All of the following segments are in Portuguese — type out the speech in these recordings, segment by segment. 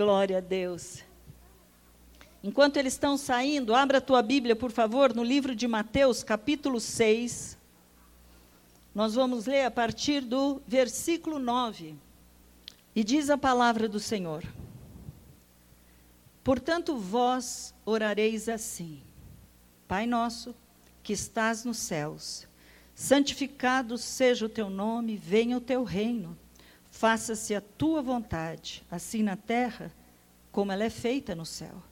glória a Deus. Enquanto eles estão saindo, abra a tua Bíblia, por favor, no livro de Mateus, capítulo 6. Nós vamos ler a partir do versículo 9. E diz a palavra do Senhor: Portanto, vós orareis assim: Pai nosso, que estás nos céus, santificado seja o teu nome, venha o teu reino. Faça-se a tua vontade, assim na terra como ela é feita no céu.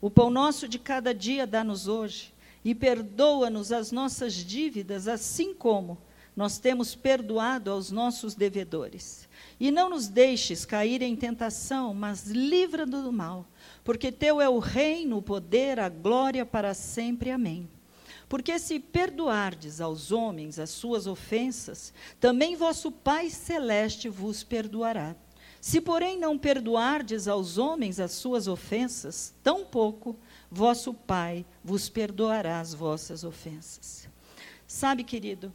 O pão nosso de cada dia dá-nos hoje, e perdoa-nos as nossas dívidas, assim como nós temos perdoado aos nossos devedores. E não nos deixes cair em tentação, mas livra-nos do mal, porque teu é o reino, o poder, a glória para sempre. Amém. Porque se perdoardes aos homens as suas ofensas, também vosso Pai celeste vos perdoará. Se, porém, não perdoardes aos homens as suas ofensas, tampouco vosso Pai vos perdoará as vossas ofensas. Sabe, querido,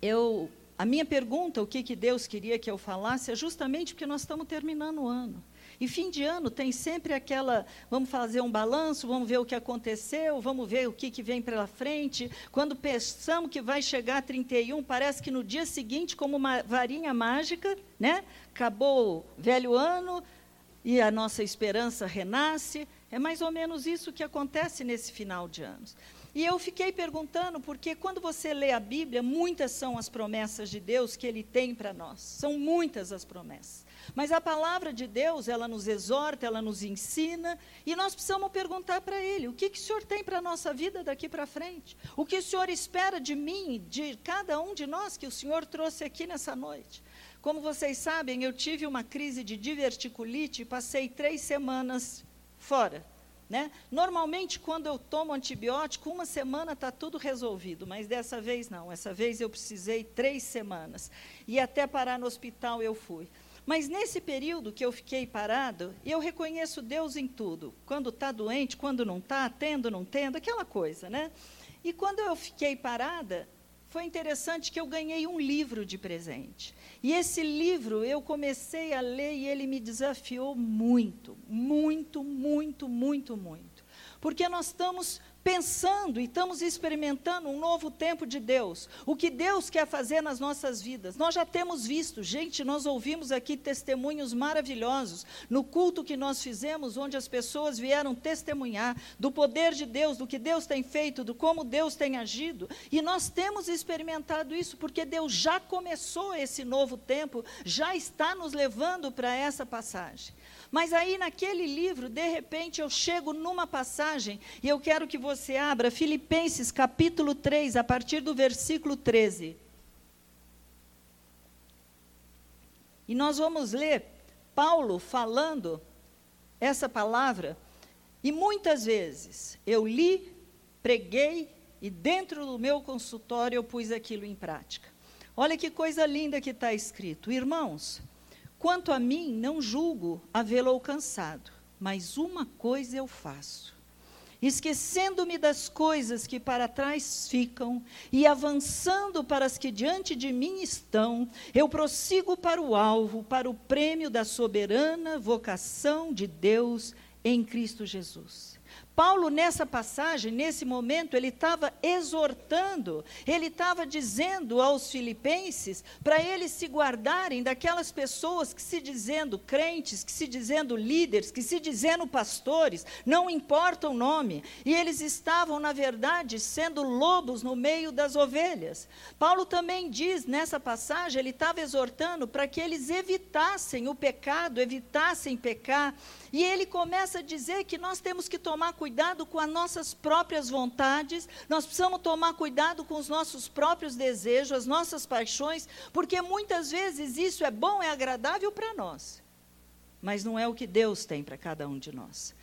eu, a minha pergunta, o que, que Deus queria que eu falasse, é justamente porque nós estamos terminando o ano. E fim de ano tem sempre aquela, vamos fazer um balanço, vamos ver o que aconteceu, vamos ver o que, que vem pela frente. Quando pensamos que vai chegar a 31, parece que no dia seguinte, como uma varinha mágica, né? acabou o velho ano e a nossa esperança renasce. É mais ou menos isso que acontece nesse final de anos. E eu fiquei perguntando, porque quando você lê a Bíblia, muitas são as promessas de Deus que Ele tem para nós. São muitas as promessas. Mas a palavra de Deus, ela nos exorta, ela nos ensina, e nós precisamos perguntar para Ele: o que, que o Senhor tem para a nossa vida daqui para frente? O que o Senhor espera de mim, de cada um de nós que o Senhor trouxe aqui nessa noite? Como vocês sabem, eu tive uma crise de diverticulite e passei três semanas fora. Né? Normalmente, quando eu tomo antibiótico, uma semana está tudo resolvido, mas dessa vez não. Essa vez eu precisei três semanas. E até parar no hospital eu fui. Mas nesse período que eu fiquei parado, eu reconheço Deus em tudo. Quando está doente, quando não está, tendo, não tendo, aquela coisa, né? E quando eu fiquei parada, foi interessante que eu ganhei um livro de presente. E esse livro eu comecei a ler e ele me desafiou muito, muito, muito, muito, muito. Porque nós estamos pensando e estamos experimentando um novo tempo de Deus. O que Deus quer fazer nas nossas vidas. Nós já temos visto, gente, nós ouvimos aqui testemunhos maravilhosos no culto que nós fizemos, onde as pessoas vieram testemunhar do poder de Deus, do que Deus tem feito, do como Deus tem agido. E nós temos experimentado isso porque Deus já começou esse novo tempo, já está nos levando para essa passagem. Mas aí naquele livro, de repente, eu chego numa passagem e eu quero que você abra Filipenses capítulo 3, a partir do versículo 13. E nós vamos ler Paulo falando essa palavra, e muitas vezes eu li, preguei e dentro do meu consultório eu pus aquilo em prática. Olha que coisa linda que está escrito. Irmãos, Quanto a mim, não julgo havê-lo alcançado, mas uma coisa eu faço. Esquecendo-me das coisas que para trás ficam e avançando para as que diante de mim estão, eu prossigo para o alvo, para o prêmio da soberana vocação de Deus em Cristo Jesus. Paulo, nessa passagem, nesse momento, ele estava exortando, ele estava dizendo aos filipenses para eles se guardarem daquelas pessoas que se dizendo crentes, que se dizendo líderes, que se dizendo pastores, não importa o nome, e eles estavam, na verdade, sendo lobos no meio das ovelhas. Paulo também diz nessa passagem, ele estava exortando para que eles evitassem o pecado, evitassem pecar, e ele começa a dizer que nós temos que tomar cuidado com as nossas próprias vontades, nós precisamos tomar cuidado com os nossos próprios desejos, as nossas paixões, porque muitas vezes isso é bom, é agradável para nós, mas não é o que Deus tem para cada um de nós.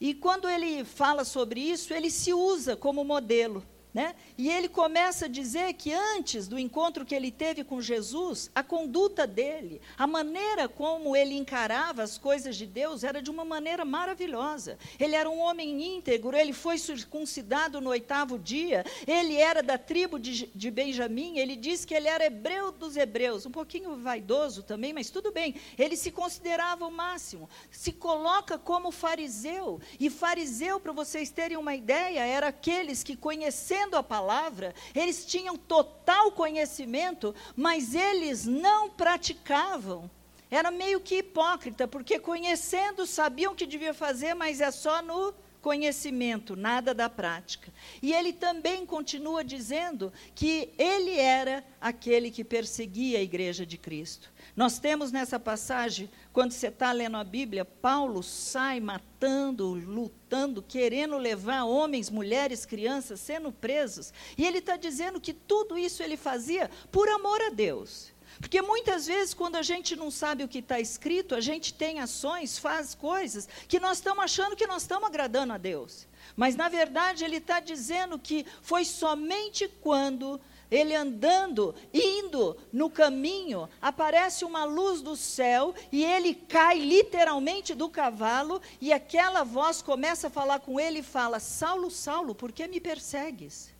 E quando ele fala sobre isso, ele se usa como modelo. Né? E ele começa a dizer que antes do encontro que ele teve com Jesus, a conduta dele, a maneira como ele encarava as coisas de Deus era de uma maneira maravilhosa. Ele era um homem íntegro, ele foi circuncidado no oitavo dia, ele era da tribo de, de Benjamim, ele diz que ele era hebreu dos hebreus, um pouquinho vaidoso também, mas tudo bem. Ele se considerava o máximo, se coloca como fariseu. E fariseu, para vocês terem uma ideia, era aqueles que conheceram conhecendo a palavra, eles tinham total conhecimento, mas eles não praticavam. Era meio que hipócrita, porque conhecendo, sabiam o que devia fazer, mas é só no conhecimento, nada da prática. E ele também continua dizendo que ele era aquele que perseguia a igreja de Cristo. Nós temos nessa passagem, quando você está lendo a Bíblia, Paulo sai matando, lutando, querendo levar homens, mulheres, crianças, sendo presos. E ele está dizendo que tudo isso ele fazia por amor a Deus. Porque muitas vezes, quando a gente não sabe o que está escrito, a gente tem ações, faz coisas que nós estamos achando que nós estamos agradando a Deus. Mas, na verdade, ele está dizendo que foi somente quando ele andando, indo no caminho, aparece uma luz do céu e ele cai literalmente do cavalo e aquela voz começa a falar com ele e fala: Saulo, Saulo, por que me persegues?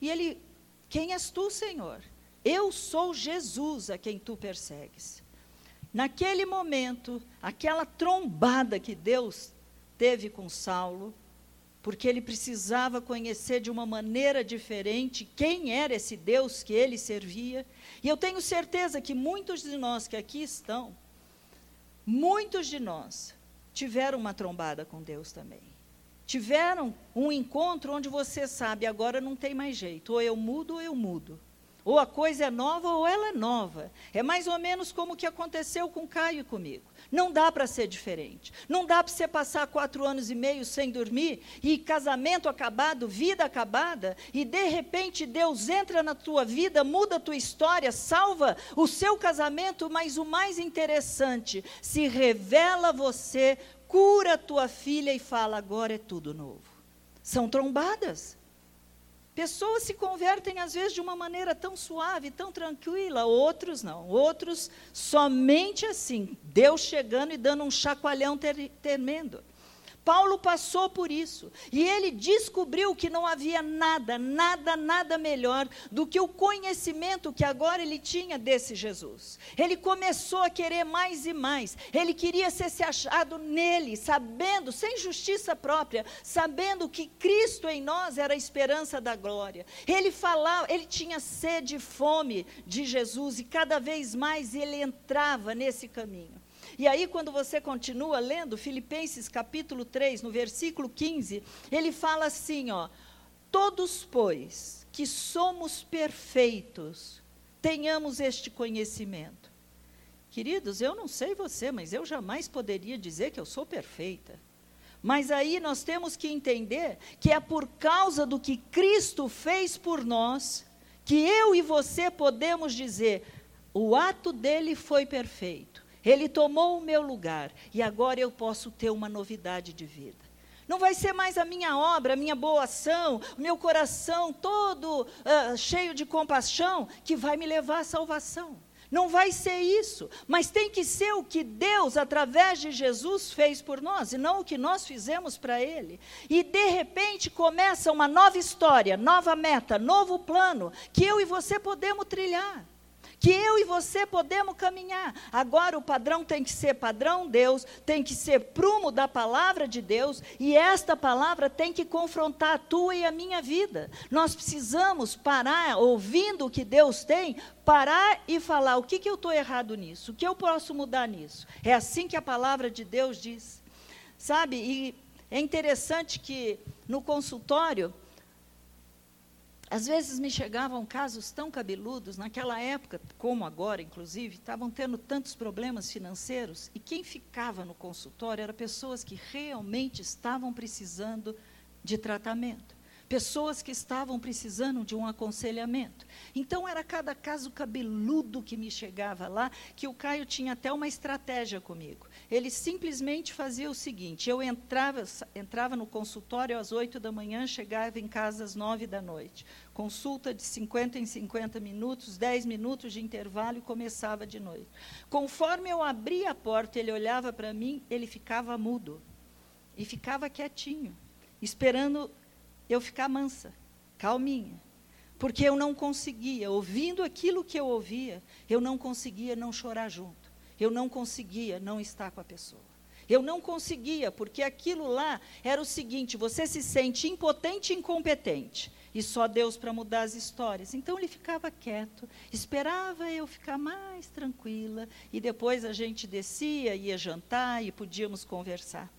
E ele: Quem és tu, Senhor? Eu sou Jesus a quem tu persegues. Naquele momento, aquela trombada que Deus teve com Saulo, porque ele precisava conhecer de uma maneira diferente quem era esse Deus que ele servia. E eu tenho certeza que muitos de nós que aqui estão, muitos de nós tiveram uma trombada com Deus também. Tiveram um encontro onde você sabe, agora não tem mais jeito, ou eu mudo ou eu mudo. Ou a coisa é nova ou ela é nova. É mais ou menos como o que aconteceu com Caio e comigo. Não dá para ser diferente. Não dá para você passar quatro anos e meio sem dormir e casamento acabado, vida acabada, e de repente Deus entra na tua vida, muda a tua história, salva o seu casamento, mas o mais interessante, se revela você, cura a tua filha e fala: agora é tudo novo. São trombadas. Pessoas se convertem às vezes de uma maneira tão suave, tão tranquila, outros não. Outros somente assim, Deus chegando e dando um chacoalhão tremendo. Paulo passou por isso. E ele descobriu que não havia nada, nada, nada melhor do que o conhecimento que agora ele tinha desse Jesus. Ele começou a querer mais e mais. Ele queria ser se achado nele, sabendo, sem justiça própria, sabendo que Cristo em nós era a esperança da glória. Ele falava, ele tinha sede e fome de Jesus e cada vez mais ele entrava nesse caminho. E aí, quando você continua lendo Filipenses capítulo 3, no versículo 15, ele fala assim: ó, todos, pois, que somos perfeitos, tenhamos este conhecimento. Queridos, eu não sei você, mas eu jamais poderia dizer que eu sou perfeita. Mas aí nós temos que entender que é por causa do que Cristo fez por nós que eu e você podemos dizer: o ato dele foi perfeito. Ele tomou o meu lugar e agora eu posso ter uma novidade de vida. Não vai ser mais a minha obra, a minha boa ação, o meu coração todo uh, cheio de compaixão que vai me levar à salvação. Não vai ser isso, mas tem que ser o que Deus, através de Jesus, fez por nós, e não o que nós fizemos para Ele. E de repente começa uma nova história, nova meta, novo plano, que eu e você podemos trilhar que eu e você podemos caminhar. Agora o padrão tem que ser padrão Deus, tem que ser prumo da palavra de Deus, e esta palavra tem que confrontar a tua e a minha vida. Nós precisamos parar, ouvindo o que Deus tem, parar e falar: o que, que eu estou errado nisso? O que eu posso mudar nisso? É assim que a palavra de Deus diz. Sabe? E é interessante que no consultório, às vezes me chegavam casos tão cabeludos, naquela época, como agora, inclusive, estavam tendo tantos problemas financeiros, e quem ficava no consultório eram pessoas que realmente estavam precisando de tratamento. Pessoas que estavam precisando de um aconselhamento. Então era cada caso cabeludo que me chegava lá, que o Caio tinha até uma estratégia comigo. Ele simplesmente fazia o seguinte: eu entrava, entrava no consultório às oito da manhã, chegava em casa às nove da noite. Consulta de 50 em 50 minutos, 10 minutos de intervalo e começava de noite. Conforme eu abria a porta, ele olhava para mim, ele ficava mudo. E ficava quietinho, esperando eu ficar mansa, calminha. Porque eu não conseguia, ouvindo aquilo que eu ouvia, eu não conseguia não chorar junto. Eu não conseguia não estar com a pessoa. Eu não conseguia, porque aquilo lá era o seguinte: você se sente impotente e incompetente. E só Deus para mudar as histórias. Então ele ficava quieto, esperava eu ficar mais tranquila, e depois a gente descia, ia jantar e podíamos conversar.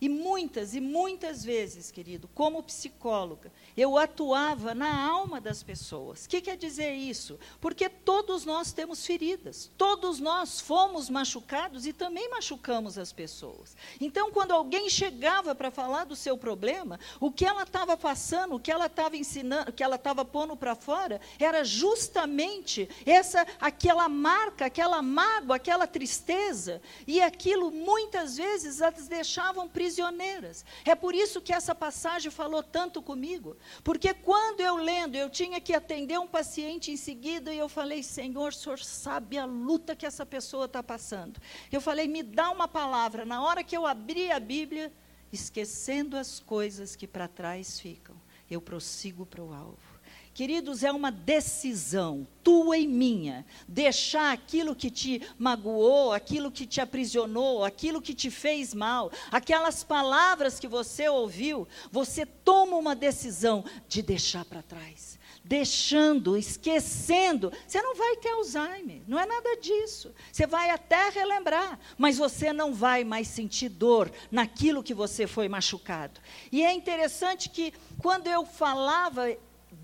E muitas e muitas vezes, querido, como psicóloga, eu atuava na alma das pessoas. O que quer dizer isso? Porque todos nós temos feridas, todos nós fomos machucados e também machucamos as pessoas. Então, quando alguém chegava para falar do seu problema, o que ela estava passando, o que ela estava ensinando, o que ela estava pondo para fora, era justamente essa, aquela marca, aquela mágoa, aquela tristeza, e aquilo muitas vezes as deixavam prisioneiras. É por isso que essa passagem falou tanto comigo, porque quando eu lendo, eu tinha que atender um paciente em seguida e eu falei, Senhor, o Senhor sabe a luta que essa pessoa está passando. Eu falei, me dá uma palavra. Na hora que eu abri a Bíblia, esquecendo as coisas que para trás ficam, eu prossigo para o alvo. Queridos, é uma decisão, tua e minha, deixar aquilo que te magoou, aquilo que te aprisionou, aquilo que te fez mal, aquelas palavras que você ouviu, você toma uma decisão de deixar para trás. Deixando, esquecendo, você não vai ter Alzheimer, não é nada disso. Você vai até relembrar, mas você não vai mais sentir dor naquilo que você foi machucado. E é interessante que, quando eu falava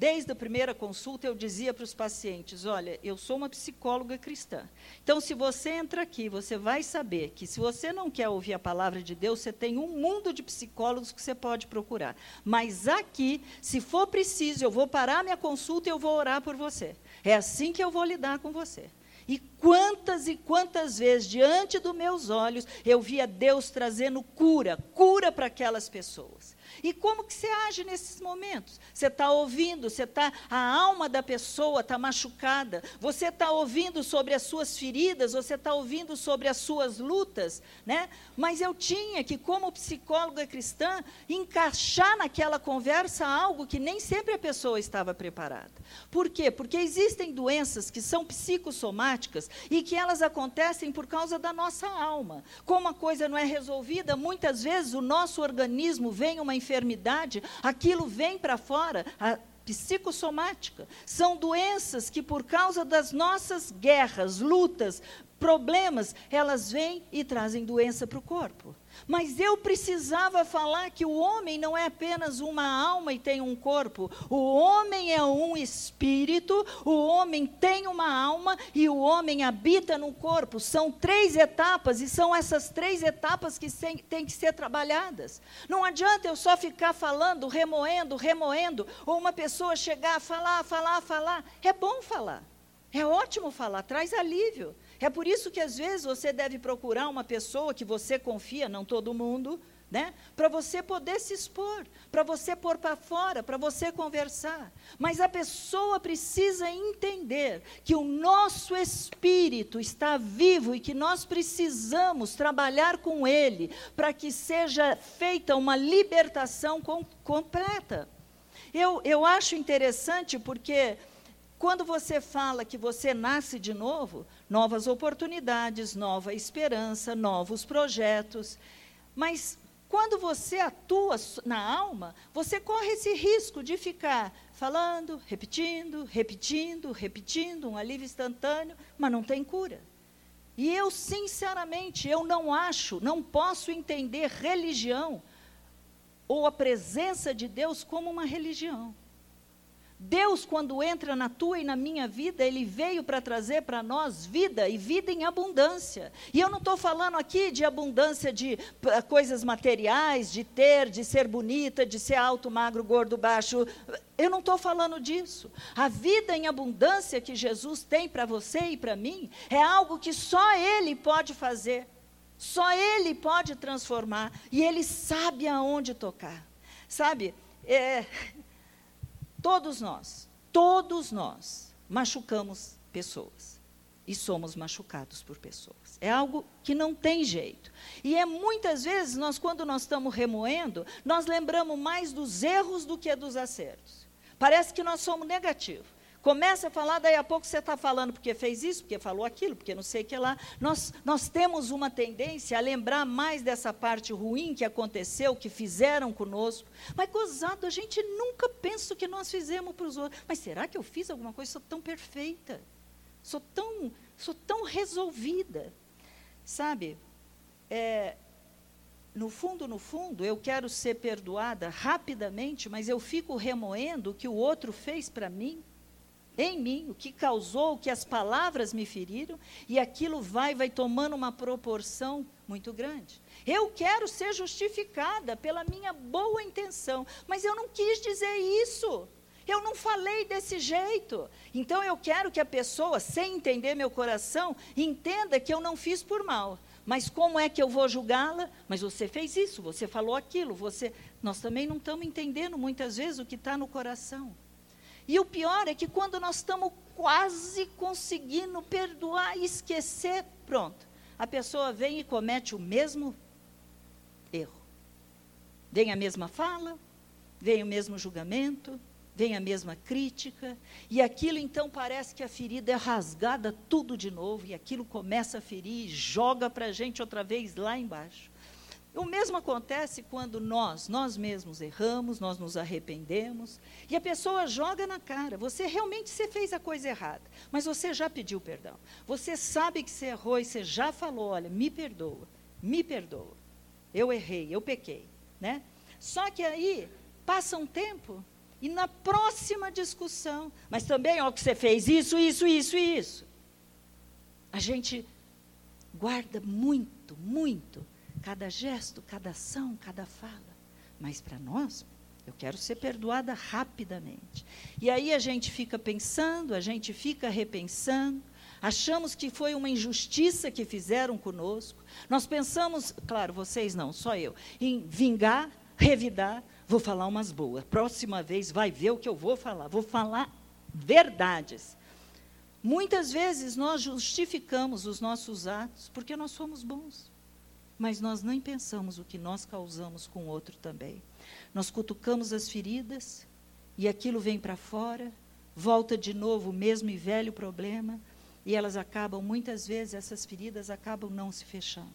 desde a primeira consulta, eu dizia para os pacientes: olha, eu sou uma psicóloga cristã. Então, se você entra aqui, você vai saber que se você não quer ouvir a palavra de Deus, você tem um mundo de psicólogos que você pode procurar. Mas aqui, se for preciso, eu vou parar minha consulta e eu vou orar por você. É assim que eu vou lidar com você. E quantas e quantas vezes, diante dos meus olhos, eu via Deus trazendo cura, cura para aquelas pessoas. E como que você age nesses momentos? Você está ouvindo, você está, a alma da pessoa está machucada, você está ouvindo sobre as suas feridas, você está ouvindo sobre as suas lutas, né? Mas eu tinha que, como psicóloga cristã, encaixar naquela conversa algo que nem sempre a pessoa estava preparada. Por quê? Porque existem doenças que são psicossomáticas e que elas acontecem por causa da nossa alma. Como a coisa não é resolvida, muitas vezes o nosso organismo vem uma enfermidade, aquilo vem para fora, a psicossomática. São doenças que, por causa das nossas guerras, lutas, problemas, elas vêm e trazem doença para o corpo. Mas eu precisava falar que o homem não é apenas uma alma e tem um corpo. O homem é um espírito, o homem tem uma alma e o homem habita no corpo. São três etapas e são essas três etapas que têm que ser trabalhadas. Não adianta eu só ficar falando, remoendo, remoendo, ou uma pessoa chegar a falar, falar, falar. É bom falar. É ótimo falar, traz alívio. É por isso que às vezes você deve procurar uma pessoa que você confia, não todo mundo, né? Para você poder se expor, para você pôr para fora, para você conversar. Mas a pessoa precisa entender que o nosso espírito está vivo e que nós precisamos trabalhar com ele para que seja feita uma libertação com, completa. Eu, eu acho interessante porque quando você fala que você nasce de novo, novas oportunidades, nova esperança, novos projetos. Mas quando você atua na alma, você corre esse risco de ficar falando, repetindo, repetindo, repetindo, um alívio instantâneo, mas não tem cura. E eu, sinceramente, eu não acho, não posso entender religião ou a presença de Deus como uma religião. Deus, quando entra na tua e na minha vida, Ele veio para trazer para nós vida e vida em abundância. E eu não estou falando aqui de abundância de coisas materiais, de ter, de ser bonita, de ser alto, magro, gordo, baixo. Eu não estou falando disso. A vida em abundância que Jesus tem para você e para mim é algo que só Ele pode fazer. Só Ele pode transformar. E Ele sabe aonde tocar. Sabe? É, Todos nós, todos nós machucamos pessoas e somos machucados por pessoas. É algo que não tem jeito. E é muitas vezes nós quando nós estamos remoendo, nós lembramos mais dos erros do que dos acertos. Parece que nós somos negativos. Começa a falar, daí a pouco você está falando porque fez isso, porque falou aquilo, porque não sei o que lá. Nós, nós temos uma tendência a lembrar mais dessa parte ruim que aconteceu, que fizeram conosco. Mas, gozado, a gente nunca pensa o que nós fizemos para os outros. Mas será que eu fiz alguma coisa? Sou tão perfeita. Sou tão, sou tão resolvida. Sabe? É, no fundo, no fundo, eu quero ser perdoada rapidamente, mas eu fico remoendo o que o outro fez para mim em mim, o que causou, o que as palavras me feriram, e aquilo vai, vai tomando uma proporção muito grande. Eu quero ser justificada pela minha boa intenção, mas eu não quis dizer isso. Eu não falei desse jeito. Então eu quero que a pessoa, sem entender meu coração, entenda que eu não fiz por mal. Mas como é que eu vou julgá-la? Mas você fez isso, você falou aquilo, você. Nós também não estamos entendendo muitas vezes o que está no coração. E o pior é que quando nós estamos quase conseguindo perdoar esquecer, pronto, a pessoa vem e comete o mesmo erro. Vem a mesma fala, vem o mesmo julgamento, vem a mesma crítica, e aquilo então parece que a ferida é rasgada tudo de novo, e aquilo começa a ferir e joga para a gente outra vez lá embaixo. O mesmo acontece quando nós, nós mesmos erramos, nós nos arrependemos, e a pessoa joga na cara. Você realmente você fez a coisa errada, mas você já pediu perdão. Você sabe que você errou e você já falou, olha, me perdoa, me perdoa. Eu errei, eu pequei, né? Só que aí passa um tempo e na próxima discussão, mas também, ó, que você fez isso, isso, isso e isso. A gente guarda muito, muito cada gesto, cada ação, cada fala. Mas para nós, eu quero ser perdoada rapidamente. E aí a gente fica pensando, a gente fica repensando, achamos que foi uma injustiça que fizeram conosco. Nós pensamos, claro, vocês não, só eu, em vingar, revidar, vou falar umas boas. Próxima vez vai ver o que eu vou falar. Vou falar verdades. Muitas vezes nós justificamos os nossos atos porque nós somos bons mas nós nem pensamos o que nós causamos com o outro também. Nós cutucamos as feridas e aquilo vem para fora, volta de novo o mesmo e velho problema, e elas acabam, muitas vezes, essas feridas acabam não se fechando.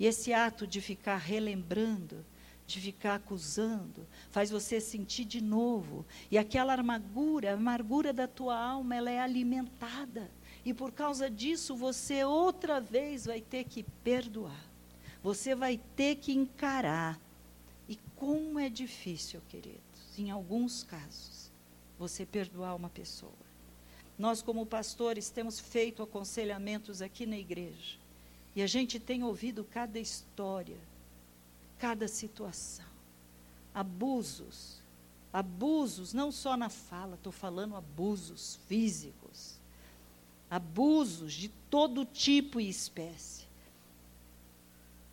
E esse ato de ficar relembrando, de ficar acusando, faz você sentir de novo. E aquela amargura, a amargura da tua alma, ela é alimentada. E por causa disso, você outra vez vai ter que perdoar. Você vai ter que encarar. E como é difícil, queridos, em alguns casos, você perdoar uma pessoa. Nós, como pastores, temos feito aconselhamentos aqui na igreja. E a gente tem ouvido cada história, cada situação. Abusos. Abusos, não só na fala, estou falando abusos físicos. Abusos de todo tipo e espécie.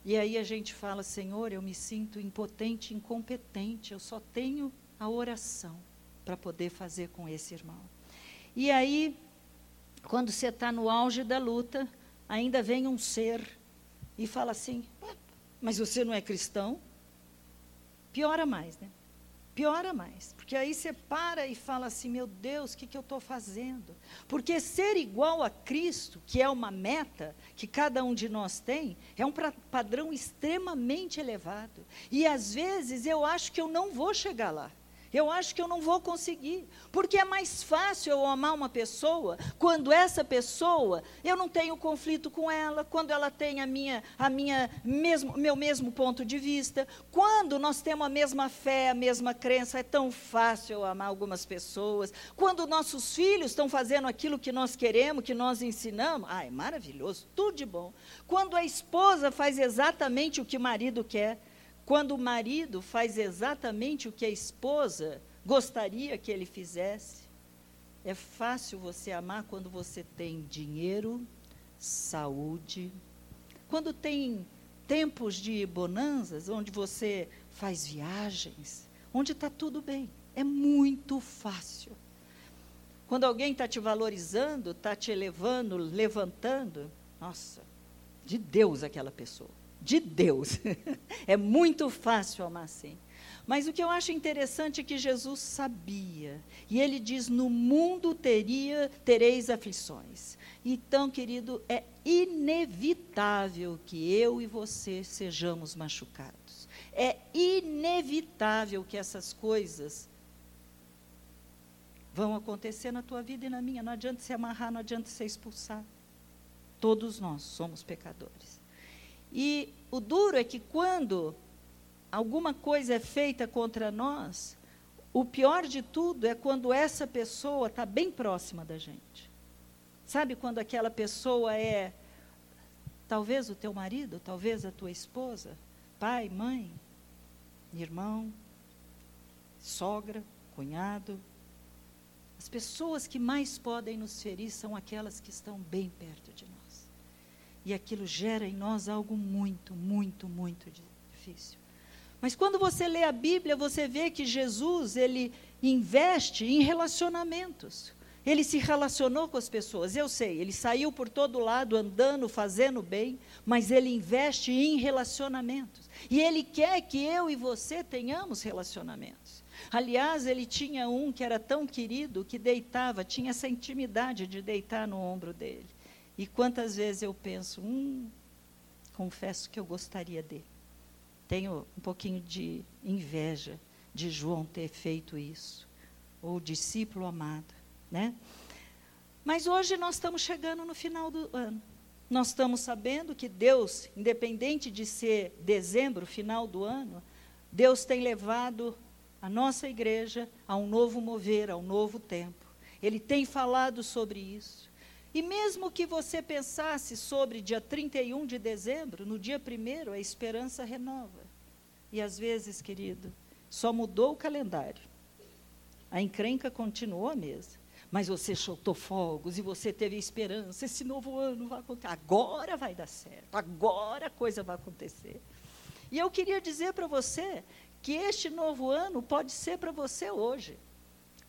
E aí a gente fala, Senhor, eu me sinto impotente, incompetente, eu só tenho a oração para poder fazer com esse irmão. E aí, quando você está no auge da luta, ainda vem um ser e fala assim: Mas você não é cristão? Piora mais, né? Piora mais. Porque aí você para e fala assim: meu Deus, o que, que eu estou fazendo? Porque ser igual a Cristo, que é uma meta que cada um de nós tem, é um padrão extremamente elevado. E às vezes eu acho que eu não vou chegar lá. Eu acho que eu não vou conseguir. Porque é mais fácil eu amar uma pessoa quando essa pessoa, eu não tenho conflito com ela, quando ela tem a minha, a minha mesmo, meu mesmo ponto de vista, quando nós temos a mesma fé, a mesma crença, é tão fácil eu amar algumas pessoas. Quando nossos filhos estão fazendo aquilo que nós queremos, que nós ensinamos, ah, é maravilhoso, tudo de bom. Quando a esposa faz exatamente o que o marido quer, quando o marido faz exatamente o que a esposa gostaria que ele fizesse. É fácil você amar quando você tem dinheiro, saúde, quando tem tempos de bonanças, onde você faz viagens, onde está tudo bem. É muito fácil. Quando alguém está te valorizando, está te elevando, levantando, nossa, de Deus aquela pessoa de Deus. é muito fácil amar assim. Mas o que eu acho interessante é que Jesus sabia. E ele diz: No mundo teria, tereis aflições. Então, querido, é inevitável que eu e você sejamos machucados. É inevitável que essas coisas vão acontecer na tua vida e na minha. Não adianta se amarrar, não adianta ser expulsado. Todos nós somos pecadores. E o duro é que quando alguma coisa é feita contra nós, o pior de tudo é quando essa pessoa está bem próxima da gente. Sabe quando aquela pessoa é talvez o teu marido, talvez a tua esposa, pai, mãe, irmão, sogra, cunhado. As pessoas que mais podem nos ferir são aquelas que estão bem perto de nós. E aquilo gera em nós algo muito, muito, muito difícil. Mas quando você lê a Bíblia, você vê que Jesus, ele investe em relacionamentos. Ele se relacionou com as pessoas. Eu sei, ele saiu por todo lado andando, fazendo bem, mas ele investe em relacionamentos. E ele quer que eu e você tenhamos relacionamentos. Aliás, ele tinha um que era tão querido que deitava, tinha essa intimidade de deitar no ombro dele. E quantas vezes eu penso, hum, confesso que eu gostaria de. Tenho um pouquinho de inveja de João ter feito isso, ou discípulo amado, né? Mas hoje nós estamos chegando no final do ano. Nós estamos sabendo que Deus, independente de ser dezembro, final do ano, Deus tem levado a nossa igreja a um novo mover, a um novo tempo. Ele tem falado sobre isso. E mesmo que você pensasse sobre dia 31 de dezembro, no dia 1 a esperança renova. E às vezes, querido, só mudou o calendário. A encrenca continuou a mesma. Mas você soltou fogos e você teve esperança. Esse novo ano vai acontecer. Agora vai dar certo. Agora a coisa vai acontecer. E eu queria dizer para você que este novo ano pode ser para você hoje.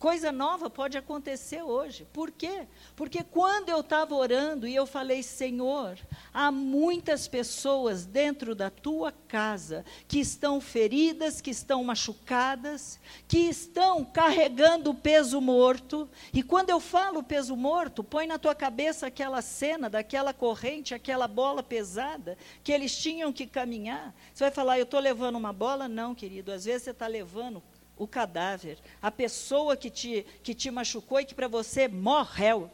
Coisa nova pode acontecer hoje. Por quê? Porque quando eu estava orando e eu falei, Senhor, há muitas pessoas dentro da tua casa que estão feridas, que estão machucadas, que estão carregando peso morto. E quando eu falo peso morto, põe na tua cabeça aquela cena daquela corrente, aquela bola pesada que eles tinham que caminhar. Você vai falar, eu estou levando uma bola? Não, querido. Às vezes você está levando o cadáver, a pessoa que te, que te machucou e que para você morreu.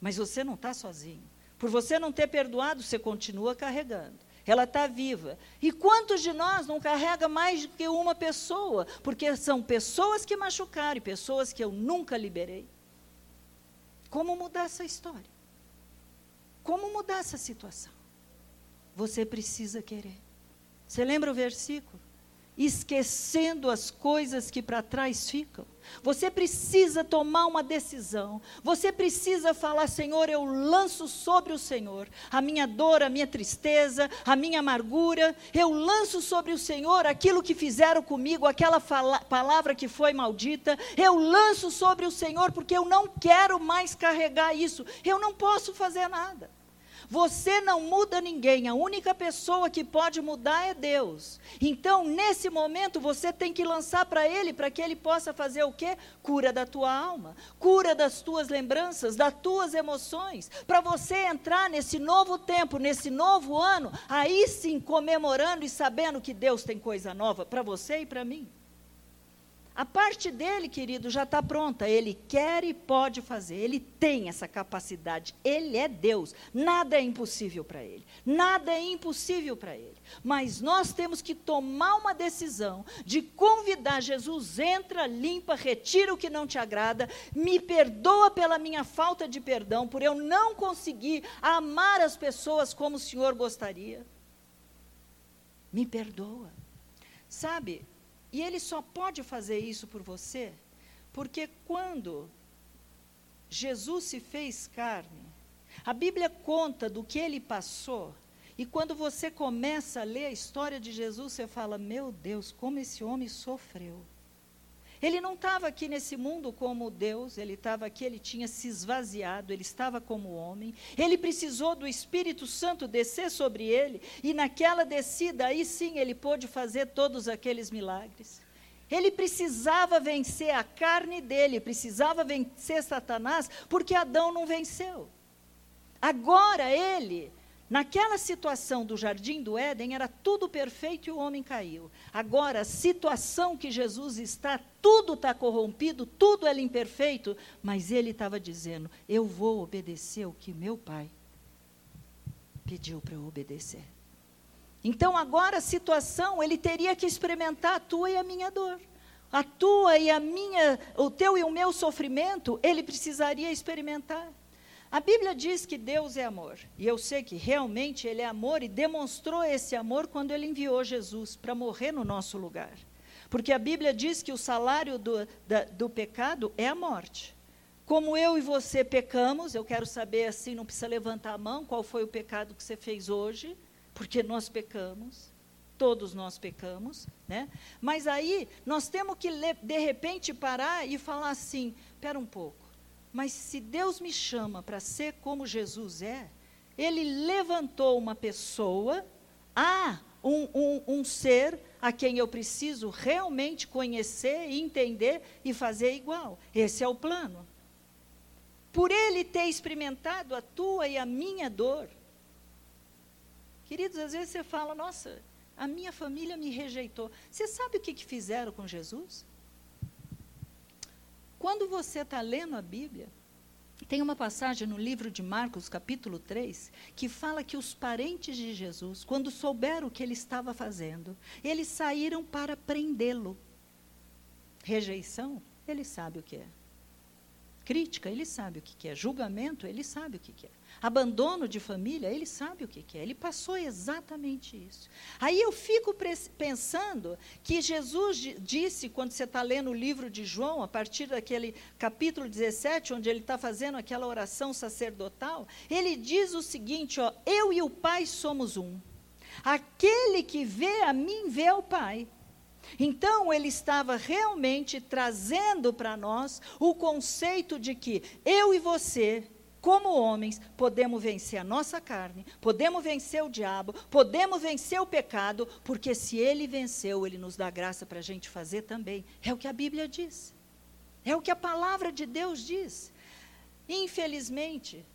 Mas você não está sozinho. Por você não ter perdoado, você continua carregando. Ela está viva. E quantos de nós não carrega mais do que uma pessoa? Porque são pessoas que machucaram e pessoas que eu nunca liberei. Como mudar essa história? Como mudar essa situação? Você precisa querer. Você lembra o versículo? Esquecendo as coisas que para trás ficam. Você precisa tomar uma decisão. Você precisa falar: Senhor, eu lanço sobre o Senhor a minha dor, a minha tristeza, a minha amargura. Eu lanço sobre o Senhor aquilo que fizeram comigo, aquela palavra que foi maldita. Eu lanço sobre o Senhor porque eu não quero mais carregar isso. Eu não posso fazer nada. Você não muda ninguém, a única pessoa que pode mudar é Deus. Então, nesse momento, você tem que lançar para Ele, para que Ele possa fazer o quê? Cura da tua alma, cura das tuas lembranças, das tuas emoções, para você entrar nesse novo tempo, nesse novo ano, aí sim comemorando e sabendo que Deus tem coisa nova para você e para mim. A parte dele, querido, já está pronta. Ele quer e pode fazer. Ele tem essa capacidade. Ele é Deus. Nada é impossível para ele. Nada é impossível para ele. Mas nós temos que tomar uma decisão de convidar Jesus, entra, limpa, retira o que não te agrada, me perdoa pela minha falta de perdão, por eu não conseguir amar as pessoas como o Senhor gostaria. Me perdoa. Sabe, e ele só pode fazer isso por você porque quando Jesus se fez carne, a Bíblia conta do que ele passou, e quando você começa a ler a história de Jesus, você fala: Meu Deus, como esse homem sofreu. Ele não estava aqui nesse mundo como Deus, ele estava aqui, ele tinha se esvaziado, ele estava como homem. Ele precisou do Espírito Santo descer sobre ele, e naquela descida, aí sim ele pôde fazer todos aqueles milagres. Ele precisava vencer a carne dele, precisava vencer Satanás, porque Adão não venceu. Agora ele Naquela situação do jardim do Éden, era tudo perfeito e o homem caiu. Agora, a situação que Jesus está, tudo está corrompido, tudo é imperfeito, mas ele estava dizendo: Eu vou obedecer o que meu pai pediu para eu obedecer. Então, agora a situação, ele teria que experimentar a tua e a minha dor. A tua e a minha, o teu e o meu sofrimento, ele precisaria experimentar. A Bíblia diz que Deus é amor, e eu sei que realmente Ele é amor e demonstrou esse amor quando Ele enviou Jesus para morrer no nosso lugar. Porque a Bíblia diz que o salário do, da, do pecado é a morte. Como eu e você pecamos, eu quero saber assim, não precisa levantar a mão, qual foi o pecado que você fez hoje, porque nós pecamos, todos nós pecamos, né? Mas aí nós temos que de repente parar e falar assim: espera um pouco. Mas se Deus me chama para ser como Jesus é, Ele levantou uma pessoa, ah, um, um, um ser a quem eu preciso realmente conhecer, entender e fazer igual. Esse é o plano. Por Ele ter experimentado a tua e a minha dor. Queridos, às vezes você fala, nossa, a minha família me rejeitou. Você sabe o que, que fizeram com Jesus? Quando você está lendo a Bíblia, tem uma passagem no livro de Marcos, capítulo 3, que fala que os parentes de Jesus, quando souberam o que ele estava fazendo, eles saíram para prendê-lo. Rejeição, ele sabe o que é. Crítica, ele sabe o que é. Julgamento, ele sabe o que é. Abandono de família, ele sabe o que, é. Ele passou exatamente isso. Aí eu fico pensando que Jesus disse, quando você está lendo o livro de João, a partir daquele capítulo 17, onde ele está fazendo aquela oração sacerdotal, ele diz o seguinte: ó, eu e o Pai somos um. Aquele que vê a mim vê o Pai. Então, ele estava realmente trazendo para nós o conceito de que eu e você como homens, podemos vencer a nossa carne, podemos vencer o diabo, podemos vencer o pecado, porque se ele venceu, ele nos dá graça para a gente fazer também. É o que a Bíblia diz. É o que a palavra de Deus diz. Infelizmente,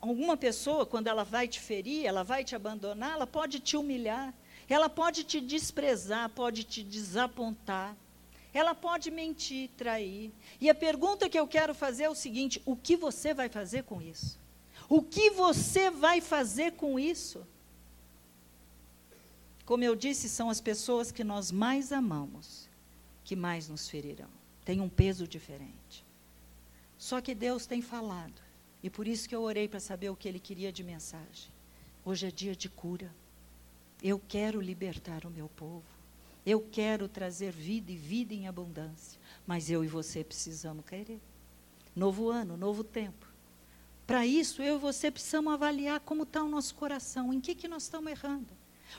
alguma pessoa, quando ela vai te ferir, ela vai te abandonar, ela pode te humilhar, ela pode te desprezar, pode te desapontar. Ela pode mentir, trair. E a pergunta que eu quero fazer é o seguinte: o que você vai fazer com isso? O que você vai fazer com isso? Como eu disse, são as pessoas que nós mais amamos que mais nos ferirão. Tem um peso diferente. Só que Deus tem falado. E por isso que eu orei para saber o que ele queria de mensagem. Hoje é dia de cura. Eu quero libertar o meu povo. Eu quero trazer vida e vida em abundância. Mas eu e você precisamos querer. Novo ano, novo tempo. Para isso, eu e você precisamos avaliar como está o nosso coração, em que, que nós estamos errando.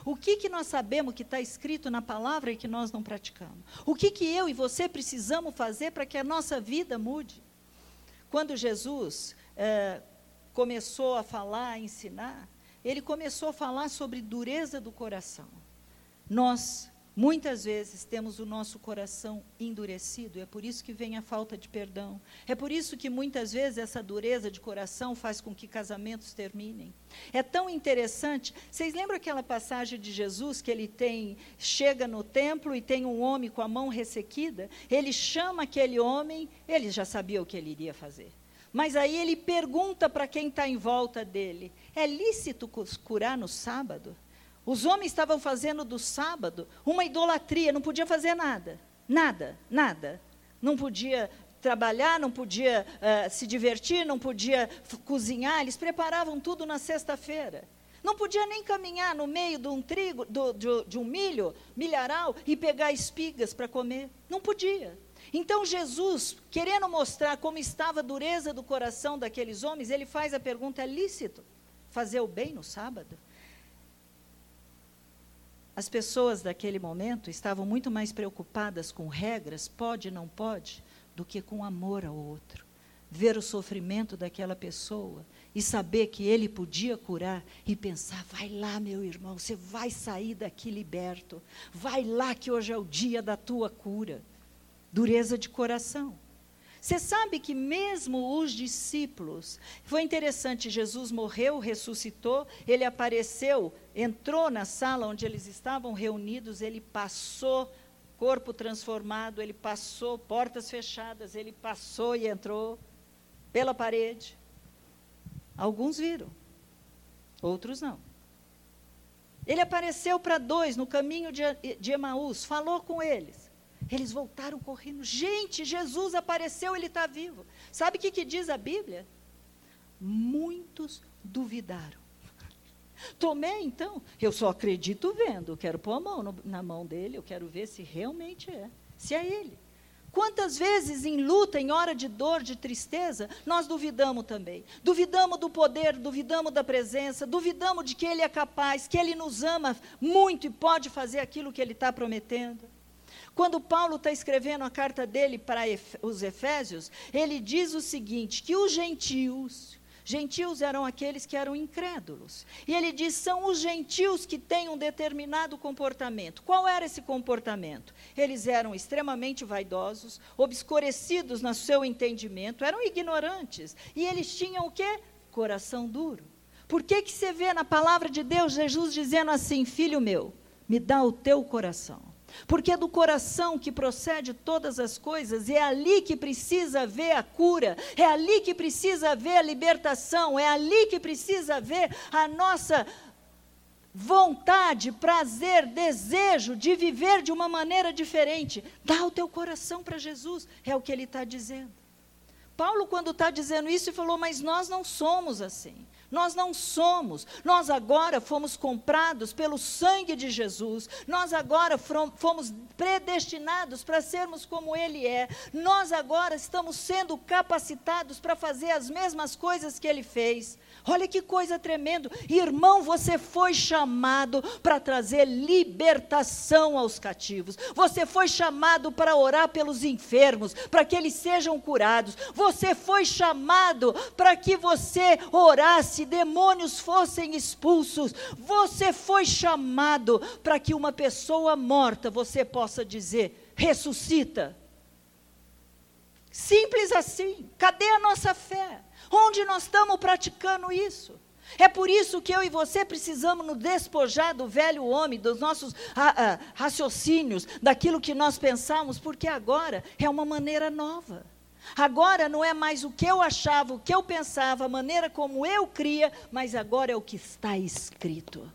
O que, que nós sabemos que está escrito na palavra e que nós não praticamos? O que, que eu e você precisamos fazer para que a nossa vida mude? Quando Jesus é, começou a falar, a ensinar, ele começou a falar sobre dureza do coração. Nós Muitas vezes temos o nosso coração endurecido, é por isso que vem a falta de perdão. É por isso que muitas vezes essa dureza de coração faz com que casamentos terminem. É tão interessante. Vocês lembram aquela passagem de Jesus que ele tem, chega no templo e tem um homem com a mão ressequida? Ele chama aquele homem, ele já sabia o que ele iria fazer. Mas aí ele pergunta para quem está em volta dele: é lícito curar no sábado? Os homens estavam fazendo do sábado uma idolatria, não podia fazer nada. Nada, nada. Não podia trabalhar, não podia uh, se divertir, não podia cozinhar, eles preparavam tudo na sexta-feira. Não podia nem caminhar no meio de um trigo, do, de, de um milho, milharal, e pegar espigas para comer. Não podia. Então Jesus, querendo mostrar como estava a dureza do coração daqueles homens, ele faz a pergunta: é lícito fazer o bem no sábado? As pessoas daquele momento estavam muito mais preocupadas com regras, pode, não pode, do que com amor ao outro. Ver o sofrimento daquela pessoa e saber que ele podia curar e pensar: vai lá, meu irmão, você vai sair daqui liberto. Vai lá, que hoje é o dia da tua cura. Dureza de coração. Você sabe que mesmo os discípulos, foi interessante, Jesus morreu, ressuscitou, ele apareceu, entrou na sala onde eles estavam reunidos, ele passou, corpo transformado, ele passou, portas fechadas, ele passou e entrou pela parede. Alguns viram, outros não. Ele apareceu para dois no caminho de, de Emaús, falou com eles. Eles voltaram correndo. Gente, Jesus apareceu, ele está vivo. Sabe o que, que diz a Bíblia? Muitos duvidaram. Tomé, então, eu só acredito vendo. quero pôr a mão no, na mão dele, eu quero ver se realmente é. Se é ele. Quantas vezes em luta, em hora de dor, de tristeza, nós duvidamos também. Duvidamos do poder, duvidamos da presença, duvidamos de que Ele é capaz, que Ele nos ama muito e pode fazer aquilo que Ele está prometendo. Quando Paulo está escrevendo a carta dele para os Efésios, ele diz o seguinte: que os gentios, gentios eram aqueles que eram incrédulos. E ele diz: são os gentios que têm um determinado comportamento. Qual era esse comportamento? Eles eram extremamente vaidosos, obscurecidos no seu entendimento, eram ignorantes. E eles tinham o quê? Coração duro. Por que, que você vê na palavra de Deus Jesus dizendo assim: Filho meu, me dá o teu coração? Porque é do coração que procede todas as coisas, é ali que precisa ver a cura, é ali que precisa ver a libertação, é ali que precisa ver a nossa vontade, prazer, desejo de viver de uma maneira diferente. Dá o teu coração para Jesus, é o que ele está dizendo. Paulo, quando está dizendo isso, falou: Mas nós não somos assim. Nós não somos. Nós agora fomos comprados pelo sangue de Jesus. Nós agora fomos predestinados para sermos como Ele é. Nós agora estamos sendo capacitados para fazer as mesmas coisas que Ele fez. Olha que coisa tremenda. Irmão, você foi chamado para trazer libertação aos cativos. Você foi chamado para orar pelos enfermos, para que eles sejam curados. Você foi chamado para que você orasse, demônios fossem expulsos. Você foi chamado para que uma pessoa morta você possa dizer: ressuscita. Simples assim. Cadê a nossa fé? Onde nós estamos praticando isso? É por isso que eu e você precisamos nos despojar do velho homem, dos nossos raciocínios, daquilo que nós pensamos, porque agora é uma maneira nova. Agora não é mais o que eu achava, o que eu pensava, a maneira como eu cria, mas agora é o que está escrito.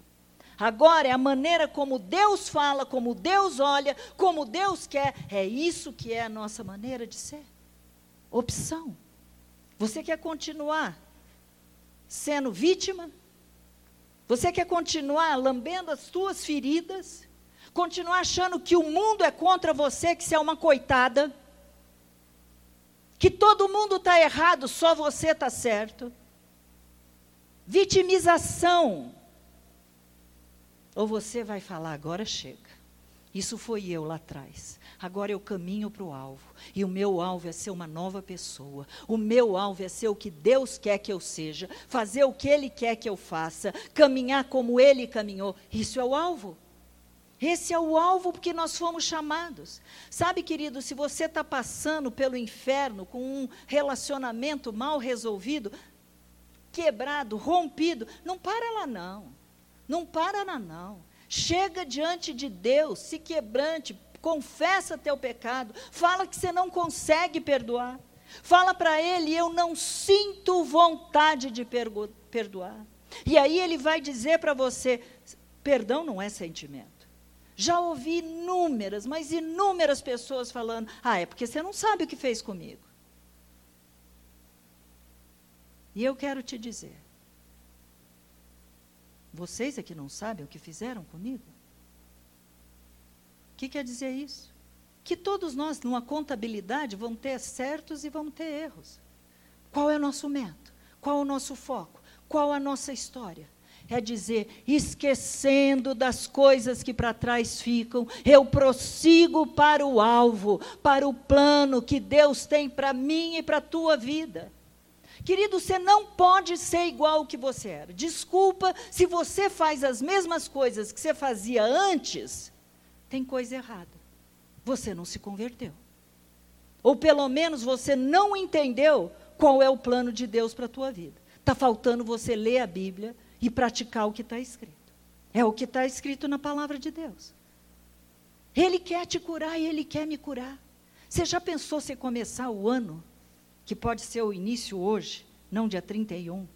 Agora é a maneira como Deus fala, como Deus olha, como Deus quer. É isso que é a nossa maneira de ser. Opção. Você quer continuar sendo vítima? Você quer continuar lambendo as suas feridas? Continuar achando que o mundo é contra você, que você é uma coitada? Que todo mundo está errado, só você está certo? Vitimização. Ou você vai falar, agora chega. Isso foi eu lá atrás. Agora eu caminho para o alvo. E o meu alvo é ser uma nova pessoa. O meu alvo é ser o que Deus quer que eu seja. Fazer o que Ele quer que eu faça. Caminhar como Ele caminhou. Isso é o alvo. Esse é o alvo que nós fomos chamados. Sabe, querido, se você está passando pelo inferno com um relacionamento mal resolvido, quebrado, rompido, não para lá não. Não para lá não. Chega diante de Deus, se quebrante, confessa teu pecado, fala que você não consegue perdoar. Fala para ele, eu não sinto vontade de perdoar. E aí ele vai dizer para você, perdão não é sentimento. Já ouvi inúmeras, mas inúmeras pessoas falando: ah, é porque você não sabe o que fez comigo. E eu quero te dizer: vocês é que não sabem o que fizeram comigo? Que quer dizer isso? Que todos nós, numa contabilidade, vamos ter certos e vamos ter erros. Qual é o nosso método? Qual é o nosso foco? Qual a nossa história? é dizer, esquecendo das coisas que para trás ficam, eu prossigo para o alvo, para o plano que Deus tem para mim e para a tua vida. Querido, você não pode ser igual ao que você era. Desculpa se você faz as mesmas coisas que você fazia antes, tem coisa errada. Você não se converteu. Ou pelo menos você não entendeu qual é o plano de Deus para a tua vida. Está faltando você ler a Bíblia, e praticar o que está escrito. É o que está escrito na palavra de Deus. Ele quer te curar e ele quer me curar. Você já pensou se começar o ano, que pode ser o início hoje, não dia 31,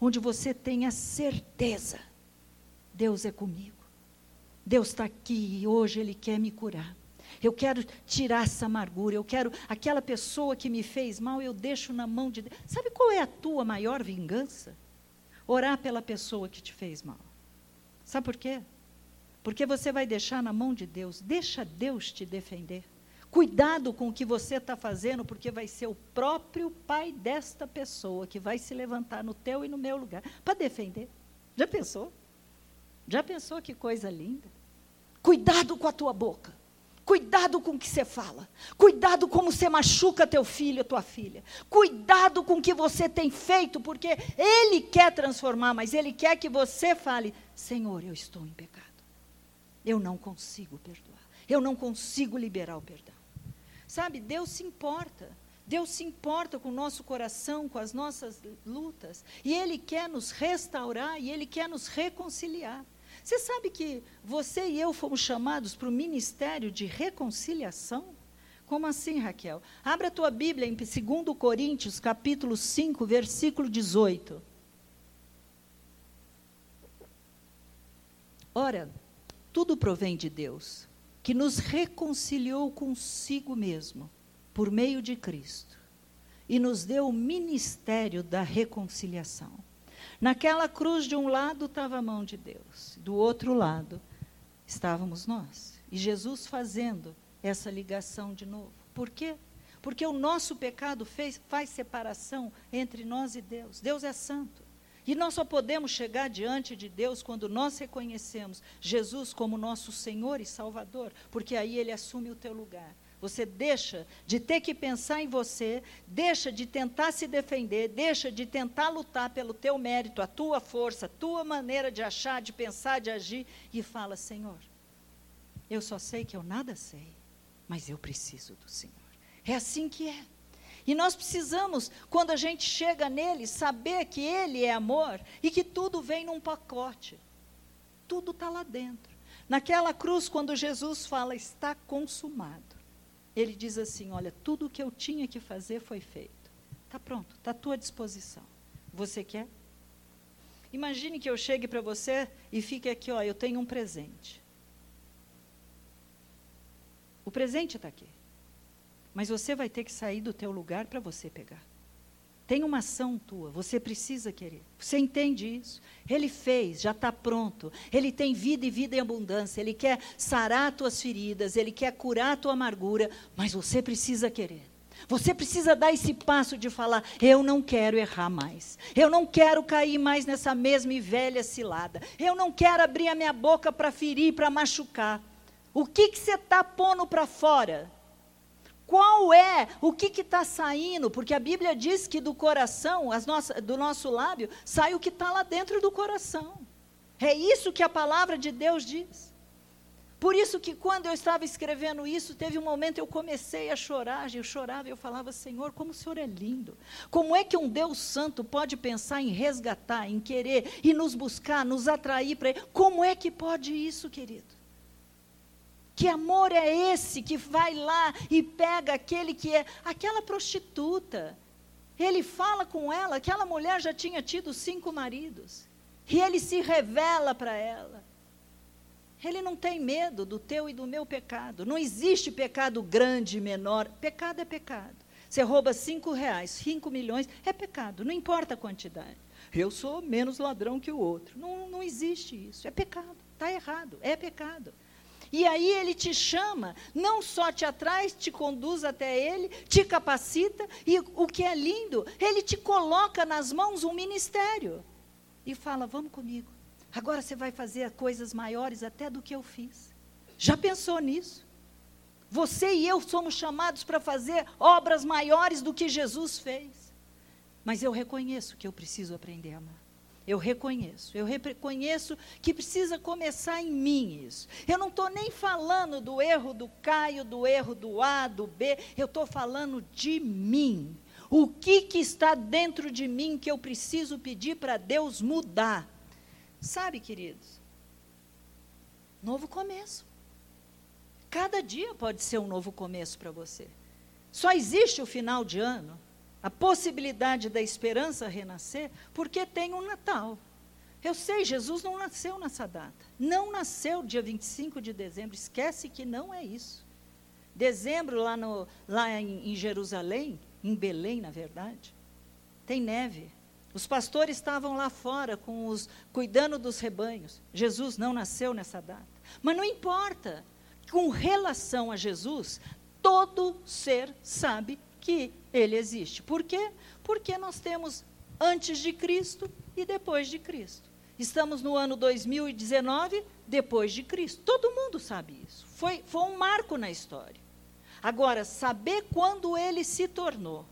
onde você tenha certeza: Deus é comigo. Deus está aqui e hoje Ele quer me curar. Eu quero tirar essa amargura. Eu quero aquela pessoa que me fez mal, eu deixo na mão de Deus. Sabe qual é a tua maior vingança? orar pela pessoa que te fez mal. Sabe por quê? Porque você vai deixar na mão de Deus. Deixa Deus te defender. Cuidado com o que você está fazendo, porque vai ser o próprio pai desta pessoa que vai se levantar no teu e no meu lugar para defender. Já pensou? Já pensou que coisa linda? Cuidado com a tua boca. Cuidado com o que você fala. Cuidado como você machuca teu filho, tua filha. Cuidado com o que você tem feito, porque ele quer transformar, mas ele quer que você fale: Senhor, eu estou em pecado. Eu não consigo perdoar. Eu não consigo liberar o perdão. Sabe, Deus se importa. Deus se importa com o nosso coração, com as nossas lutas. E Ele quer nos restaurar e Ele quer nos reconciliar. Você sabe que você e eu fomos chamados para o ministério de reconciliação? Como assim, Raquel? Abra a tua Bíblia em 2 Coríntios, capítulo 5, versículo 18. Ora, tudo provém de Deus, que nos reconciliou consigo mesmo, por meio de Cristo, e nos deu o ministério da reconciliação. Naquela cruz, de um lado estava a mão de Deus, do outro lado estávamos nós. E Jesus fazendo essa ligação de novo. Por quê? Porque o nosso pecado fez, faz separação entre nós e Deus. Deus é santo. E nós só podemos chegar diante de Deus quando nós reconhecemos Jesus como nosso Senhor e Salvador, porque aí Ele assume o teu lugar. Você deixa de ter que pensar em você, deixa de tentar se defender, deixa de tentar lutar pelo teu mérito, a tua força, a tua maneira de achar, de pensar, de agir e fala: Senhor, eu só sei que eu nada sei, mas eu preciso do Senhor. É assim que é. E nós precisamos, quando a gente chega nele, saber que ele é amor e que tudo vem num pacote. Tudo está lá dentro. Naquela cruz, quando Jesus fala, está consumado ele diz assim: Olha, tudo o que eu tinha que fazer foi feito. Está pronto, está à tua disposição. Você quer? Imagine que eu chegue para você e fique aqui, ó, eu tenho um presente. O presente está aqui. Mas você vai ter que sair do teu lugar para você pegar. Tem uma ação tua, você precisa querer. Você entende isso? Ele fez, já está pronto. Ele tem vida e vida em abundância. Ele quer sarar tuas feridas, ele quer curar tua amargura, mas você precisa querer. Você precisa dar esse passo de falar: eu não quero errar mais. Eu não quero cair mais nessa mesma e velha cilada. Eu não quero abrir a minha boca para ferir, para machucar. O que, que você está pondo para fora? Qual é, o que está saindo? Porque a Bíblia diz que do coração, nossas, do nosso lábio, sai o que está lá dentro do coração. É isso que a palavra de Deus diz. Por isso que quando eu estava escrevendo isso, teve um momento eu comecei a chorar, eu chorava e eu falava, Senhor, como o Senhor é lindo. Como é que um Deus santo pode pensar em resgatar, em querer e nos buscar, nos atrair para ele? Como é que pode isso, querido? Que amor é esse que vai lá e pega aquele que é aquela prostituta? Ele fala com ela, aquela mulher já tinha tido cinco maridos. E ele se revela para ela. Ele não tem medo do teu e do meu pecado. Não existe pecado grande, menor. Pecado é pecado. Você rouba cinco reais, cinco milhões, é pecado, não importa a quantidade. Eu sou menos ladrão que o outro. Não, não existe isso. É pecado. Está errado. É pecado. E aí ele te chama, não só te atrai, te conduz até ele, te capacita, e o que é lindo, ele te coloca nas mãos um ministério. E fala: vamos comigo. Agora você vai fazer coisas maiores até do que eu fiz. Já pensou nisso? Você e eu somos chamados para fazer obras maiores do que Jesus fez. Mas eu reconheço que eu preciso aprender a amar. Eu reconheço. Eu reconheço que precisa começar em mim isso. Eu não estou nem falando do erro do Caio, do erro do A, do B. Eu estou falando de mim. O que, que está dentro de mim que eu preciso pedir para Deus mudar? Sabe, queridos? Novo começo. Cada dia pode ser um novo começo para você. Só existe o final de ano, a possibilidade da esperança renascer, porque tem um Natal. Eu sei, Jesus não nasceu nessa data. Não nasceu dia 25 de dezembro. Esquece que não é isso. Dezembro, lá, no, lá em, em Jerusalém, em Belém, na verdade, tem neve. Os pastores estavam lá fora com os cuidando dos rebanhos. Jesus não nasceu nessa data. Mas não importa. Com relação a Jesus, todo ser sabe que ele existe. Por quê? Porque nós temos antes de Cristo e depois de Cristo. Estamos no ano 2019, depois de Cristo. Todo mundo sabe isso. Foi, foi um marco na história. Agora, saber quando ele se tornou,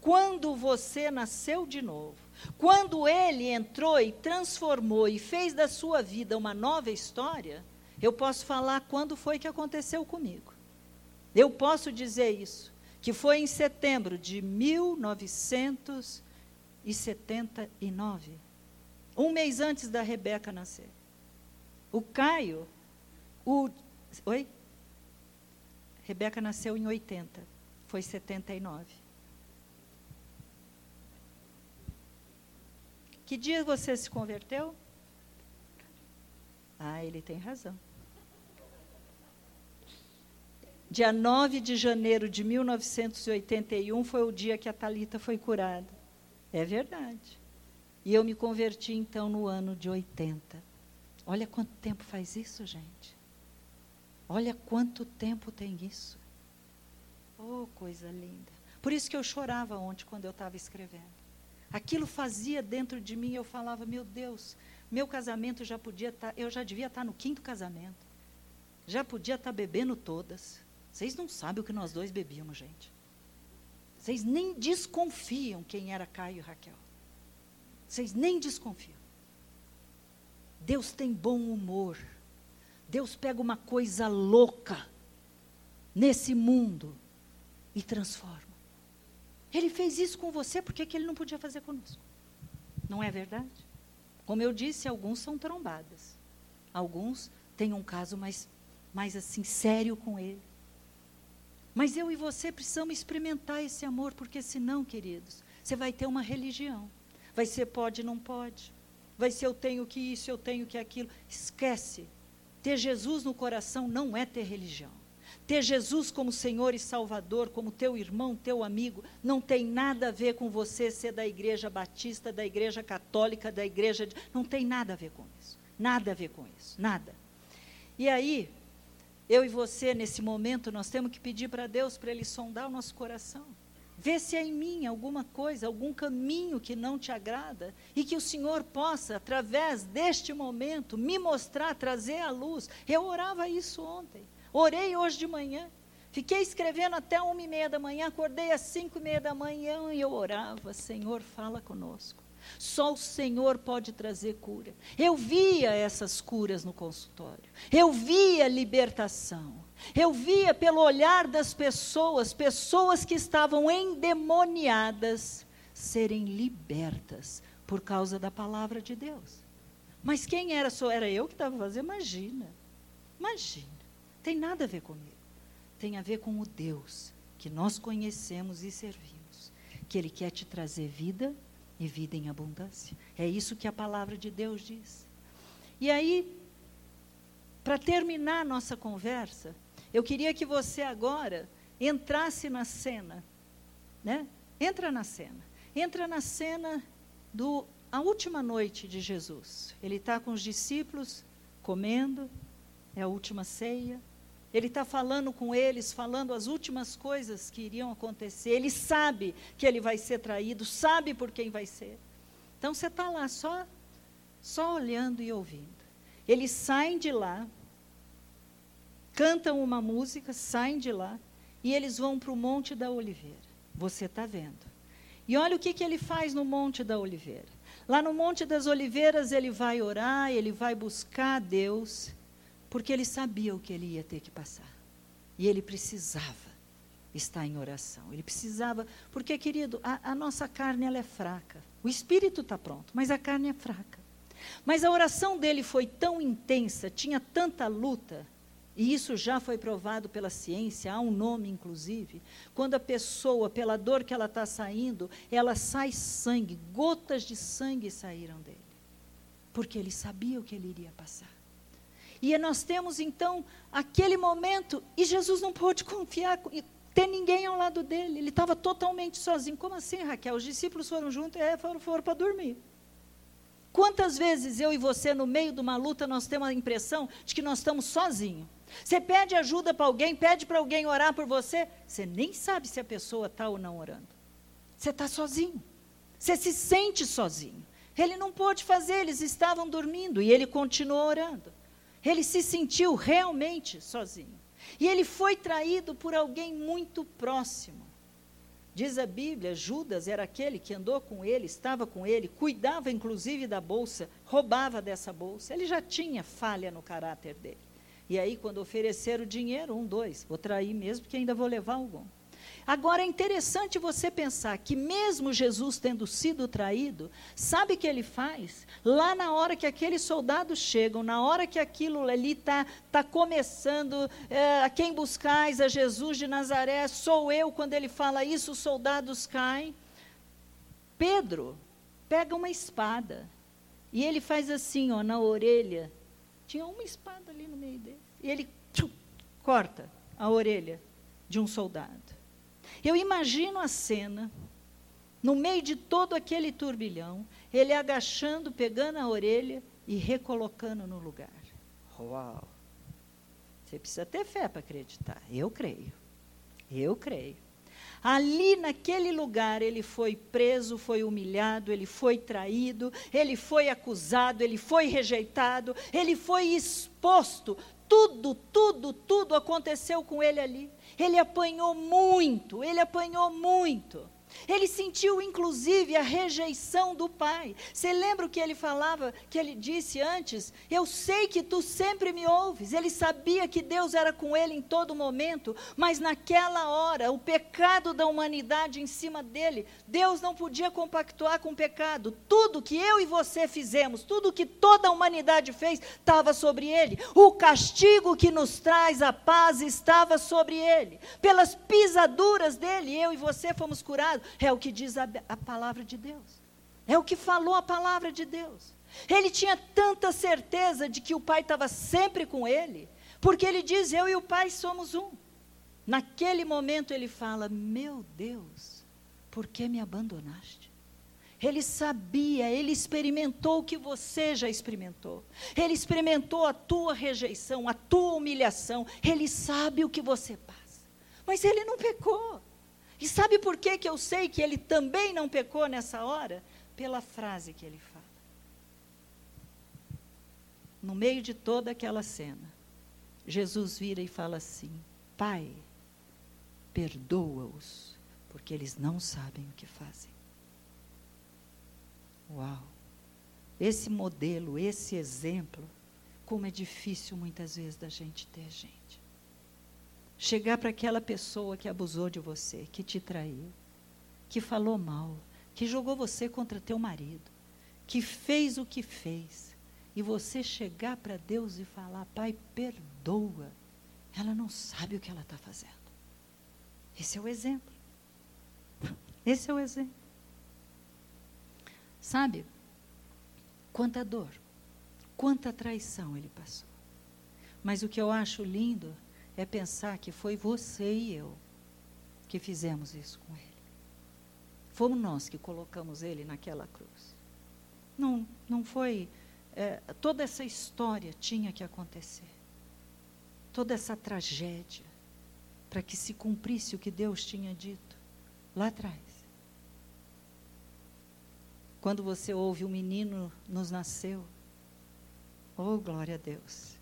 quando você nasceu de novo, quando ele entrou e transformou e fez da sua vida uma nova história, eu posso falar quando foi que aconteceu comigo. Eu posso dizer isso, que foi em setembro de 1979, um mês antes da Rebeca nascer. O Caio, o. Oi? Rebeca nasceu em 80, foi 79. Que dia você se converteu? Ah, ele tem razão. Dia 9 de janeiro de 1981 foi o dia que a Talita foi curada. É verdade. E eu me converti então no ano de 80. Olha quanto tempo faz isso, gente. Olha quanto tempo tem isso. Oh, coisa linda. Por isso que eu chorava ontem quando eu estava escrevendo. Aquilo fazia dentro de mim, eu falava, meu Deus, meu casamento já podia estar, tá, eu já devia estar tá no quinto casamento. Já podia estar tá bebendo todas. Vocês não sabem o que nós dois bebíamos, gente. Vocês nem desconfiam quem era Caio e Raquel. Vocês nem desconfiam. Deus tem bom humor. Deus pega uma coisa louca nesse mundo e transforma. Ele fez isso com você, por que, ele não podia fazer conosco? Não é verdade? Como eu disse, alguns são trombadas. Alguns têm um caso mais, mais assim, sério com ele. Mas eu e você precisamos experimentar esse amor, porque senão, queridos, você vai ter uma religião. Vai ser pode, não pode. Vai ser eu tenho que isso, eu tenho que aquilo. Esquece. Ter Jesus no coração não é ter religião. Ter Jesus como Senhor e Salvador, como teu irmão, teu amigo, não tem nada a ver com você ser da igreja batista, da igreja católica, da igreja. Não tem nada a ver com isso. Nada a ver com isso. Nada. E aí, eu e você, nesse momento, nós temos que pedir para Deus para Ele sondar o nosso coração. Ver se há em mim alguma coisa, algum caminho que não te agrada e que o Senhor possa, através deste momento, me mostrar, trazer à luz. Eu orava isso ontem. Orei hoje de manhã. Fiquei escrevendo até uma e meia da manhã, acordei às cinco e meia da manhã e eu orava, Senhor, fala conosco. Só o Senhor pode trazer cura. Eu via essas curas no consultório. Eu via libertação. Eu via pelo olhar das pessoas, pessoas que estavam endemoniadas, serem libertas por causa da palavra de Deus. Mas quem era? Só era eu que estava fazendo? Imagina. Imagina. Tem nada a ver comigo. Tem a ver com o Deus que nós conhecemos e servimos. Que Ele quer te trazer vida e vida em abundância. É isso que a palavra de Deus diz. E aí, para terminar a nossa conversa, eu queria que você agora entrasse na cena, né? Entra na cena. Entra na cena do a última noite de Jesus. Ele está com os discípulos comendo, é a última ceia. Ele está falando com eles, falando as últimas coisas que iriam acontecer. Ele sabe que ele vai ser traído, sabe por quem vai ser. Então você está lá só, só olhando e ouvindo. Eles saem de lá, cantam uma música, saem de lá e eles vão para o Monte da Oliveira. Você está vendo. E olha o que, que ele faz no Monte da Oliveira. Lá no Monte das Oliveiras ele vai orar, ele vai buscar a Deus, porque ele sabia o que ele ia ter que passar. E ele precisava estar em oração. Ele precisava, porque, querido, a, a nossa carne ela é fraca. O espírito está pronto, mas a carne é fraca. Mas a oração dele foi tão intensa, tinha tanta luta, e isso já foi provado pela ciência, há um nome inclusive. Quando a pessoa, pela dor que ela está saindo, ela sai sangue, gotas de sangue saíram dele. Porque ele sabia o que ele iria passar. E nós temos então aquele momento, e Jesus não pôde confiar, ter ninguém ao lado dele, ele estava totalmente sozinho. Como assim, Raquel? Os discípulos foram juntos, é, foram, foram para dormir. Quantas vezes eu e você, no meio de uma luta, nós temos a impressão de que nós estamos sozinhos? Você pede ajuda para alguém, pede para alguém orar por você, você nem sabe se a pessoa está ou não orando. Você está sozinho. Você se sente sozinho. Ele não pôde fazer, eles estavam dormindo e ele continuou orando. Ele se sentiu realmente sozinho. E ele foi traído por alguém muito próximo. Diz a Bíblia, Judas era aquele que andou com ele, estava com ele, cuidava inclusive da bolsa, roubava dessa bolsa. Ele já tinha falha no caráter dele. E aí, quando ofereceram o dinheiro, um, dois, vou trair mesmo, porque ainda vou levar algum. Agora é interessante você pensar que, mesmo Jesus tendo sido traído, sabe o que ele faz? Lá na hora que aqueles soldados chegam, na hora que aquilo ali está tá começando, é, a quem buscais, a Jesus de Nazaré, sou eu, quando ele fala isso, os soldados caem. Pedro pega uma espada e ele faz assim, ó, na orelha tinha uma espada ali no meio dele. E ele tchum, corta a orelha de um soldado. Eu imagino a cena, no meio de todo aquele turbilhão, ele agachando, pegando a orelha e recolocando no lugar. Uau! Você precisa ter fé para acreditar. Eu creio. Eu creio. Ali naquele lugar ele foi preso, foi humilhado, ele foi traído, ele foi acusado, ele foi rejeitado, ele foi exposto. Tudo, tudo, tudo aconteceu com ele ali. Ele apanhou muito, ele apanhou muito. Ele sentiu inclusive a rejeição do pai. Você lembra o que ele falava, que ele disse antes? Eu sei que tu sempre me ouves. Ele sabia que Deus era com ele em todo momento, mas naquela hora, o pecado da humanidade em cima dele, Deus não podia compactuar com o pecado. Tudo que eu e você fizemos, tudo que toda a humanidade fez, estava sobre ele. O castigo que nos traz a paz estava sobre ele. Pelas pisaduras dele, eu e você fomos curados. É o que diz a, a palavra de Deus. É o que falou a palavra de Deus. Ele tinha tanta certeza de que o Pai estava sempre com ele, porque ele diz: Eu e o Pai somos um. Naquele momento ele fala: Meu Deus, por que me abandonaste? Ele sabia, ele experimentou o que você já experimentou. Ele experimentou a tua rejeição, a tua humilhação. Ele sabe o que você passa. Mas ele não pecou. E sabe por que, que eu sei que ele também não pecou nessa hora? Pela frase que ele fala. No meio de toda aquela cena, Jesus vira e fala assim: Pai, perdoa-os, porque eles não sabem o que fazem. Uau! Esse modelo, esse exemplo, como é difícil muitas vezes da gente ter, gente. Chegar para aquela pessoa que abusou de você, que te traiu, que falou mal, que jogou você contra teu marido, que fez o que fez, e você chegar para Deus e falar: Pai, perdoa. Ela não sabe o que ela está fazendo. Esse é o exemplo. Esse é o exemplo. Sabe? Quanta dor, quanta traição ele passou. Mas o que eu acho lindo é pensar que foi você e eu que fizemos isso com ele. Fomos nós que colocamos ele naquela cruz. Não, não foi. É, toda essa história tinha que acontecer. Toda essa tragédia. Para que se cumprisse o que Deus tinha dito lá atrás. Quando você ouve o menino nos nasceu. Oh, glória a Deus.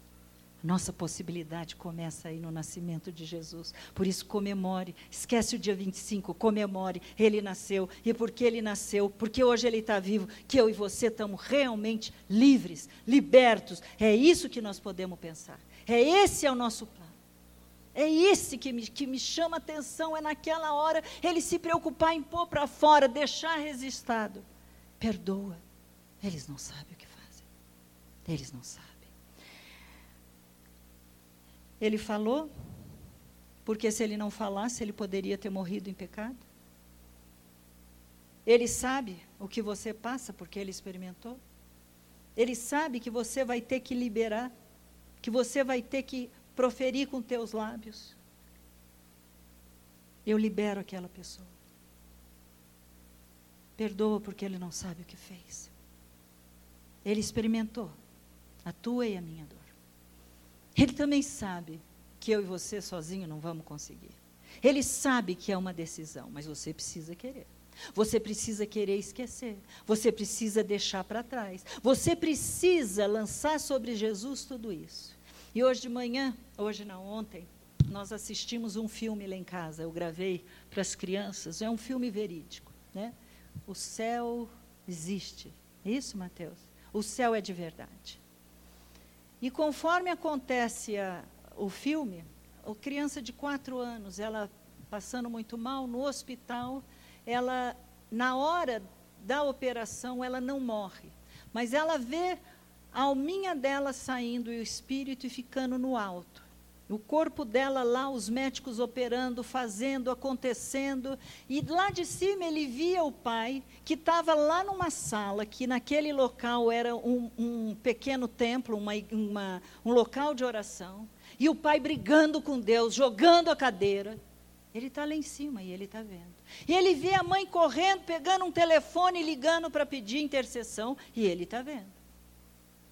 Nossa possibilidade começa aí no nascimento de Jesus. Por isso, comemore. Esquece o dia 25, comemore. Ele nasceu. E porque ele nasceu, porque hoje ele está vivo, que eu e você estamos realmente livres, libertos. É isso que nós podemos pensar. É esse é o nosso plano. É esse que me, que me chama a atenção. É naquela hora ele se preocupar em pôr para fora, deixar registrado. Perdoa. Eles não sabem o que fazem. Eles não sabem. Ele falou, porque se ele não falasse, ele poderia ter morrido em pecado. Ele sabe o que você passa, porque ele experimentou. Ele sabe que você vai ter que liberar, que você vai ter que proferir com teus lábios. Eu libero aquela pessoa. Perdoa porque ele não sabe o que fez. Ele experimentou a tua e a minha dor. Ele também sabe que eu e você sozinho não vamos conseguir. Ele sabe que é uma decisão, mas você precisa querer. Você precisa querer esquecer. Você precisa deixar para trás. Você precisa lançar sobre Jesus tudo isso. E hoje de manhã, hoje não, ontem, nós assistimos um filme lá em casa. Eu gravei para as crianças. É um filme verídico, né? O céu existe. Isso, Mateus? O céu é de verdade. E conforme acontece a, o filme, a criança de quatro anos, ela passando muito mal no hospital, ela na hora da operação ela não morre, mas ela vê a alminha dela saindo e o espírito ficando no alto. O corpo dela lá, os médicos operando, fazendo, acontecendo. E lá de cima ele via o pai, que estava lá numa sala, que naquele local era um, um pequeno templo, uma, uma, um local de oração. E o pai brigando com Deus, jogando a cadeira. Ele está lá em cima e ele está vendo. E ele vê a mãe correndo, pegando um telefone ligando para pedir intercessão, e ele está vendo.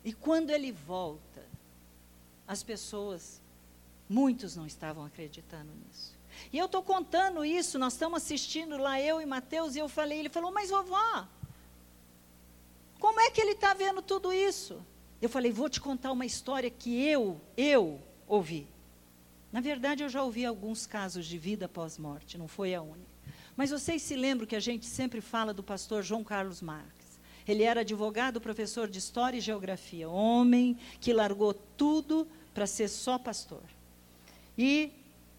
E quando ele volta, as pessoas Muitos não estavam acreditando nisso. E eu estou contando isso, nós estamos assistindo lá, eu e Mateus, e eu falei, ele falou, mas vovó, como é que ele está vendo tudo isso? Eu falei, vou te contar uma história que eu, eu ouvi. Na verdade, eu já ouvi alguns casos de vida pós-morte, não foi a única. Mas vocês se lembram que a gente sempre fala do pastor João Carlos Marques. Ele era advogado, professor de História e Geografia, homem que largou tudo para ser só pastor. E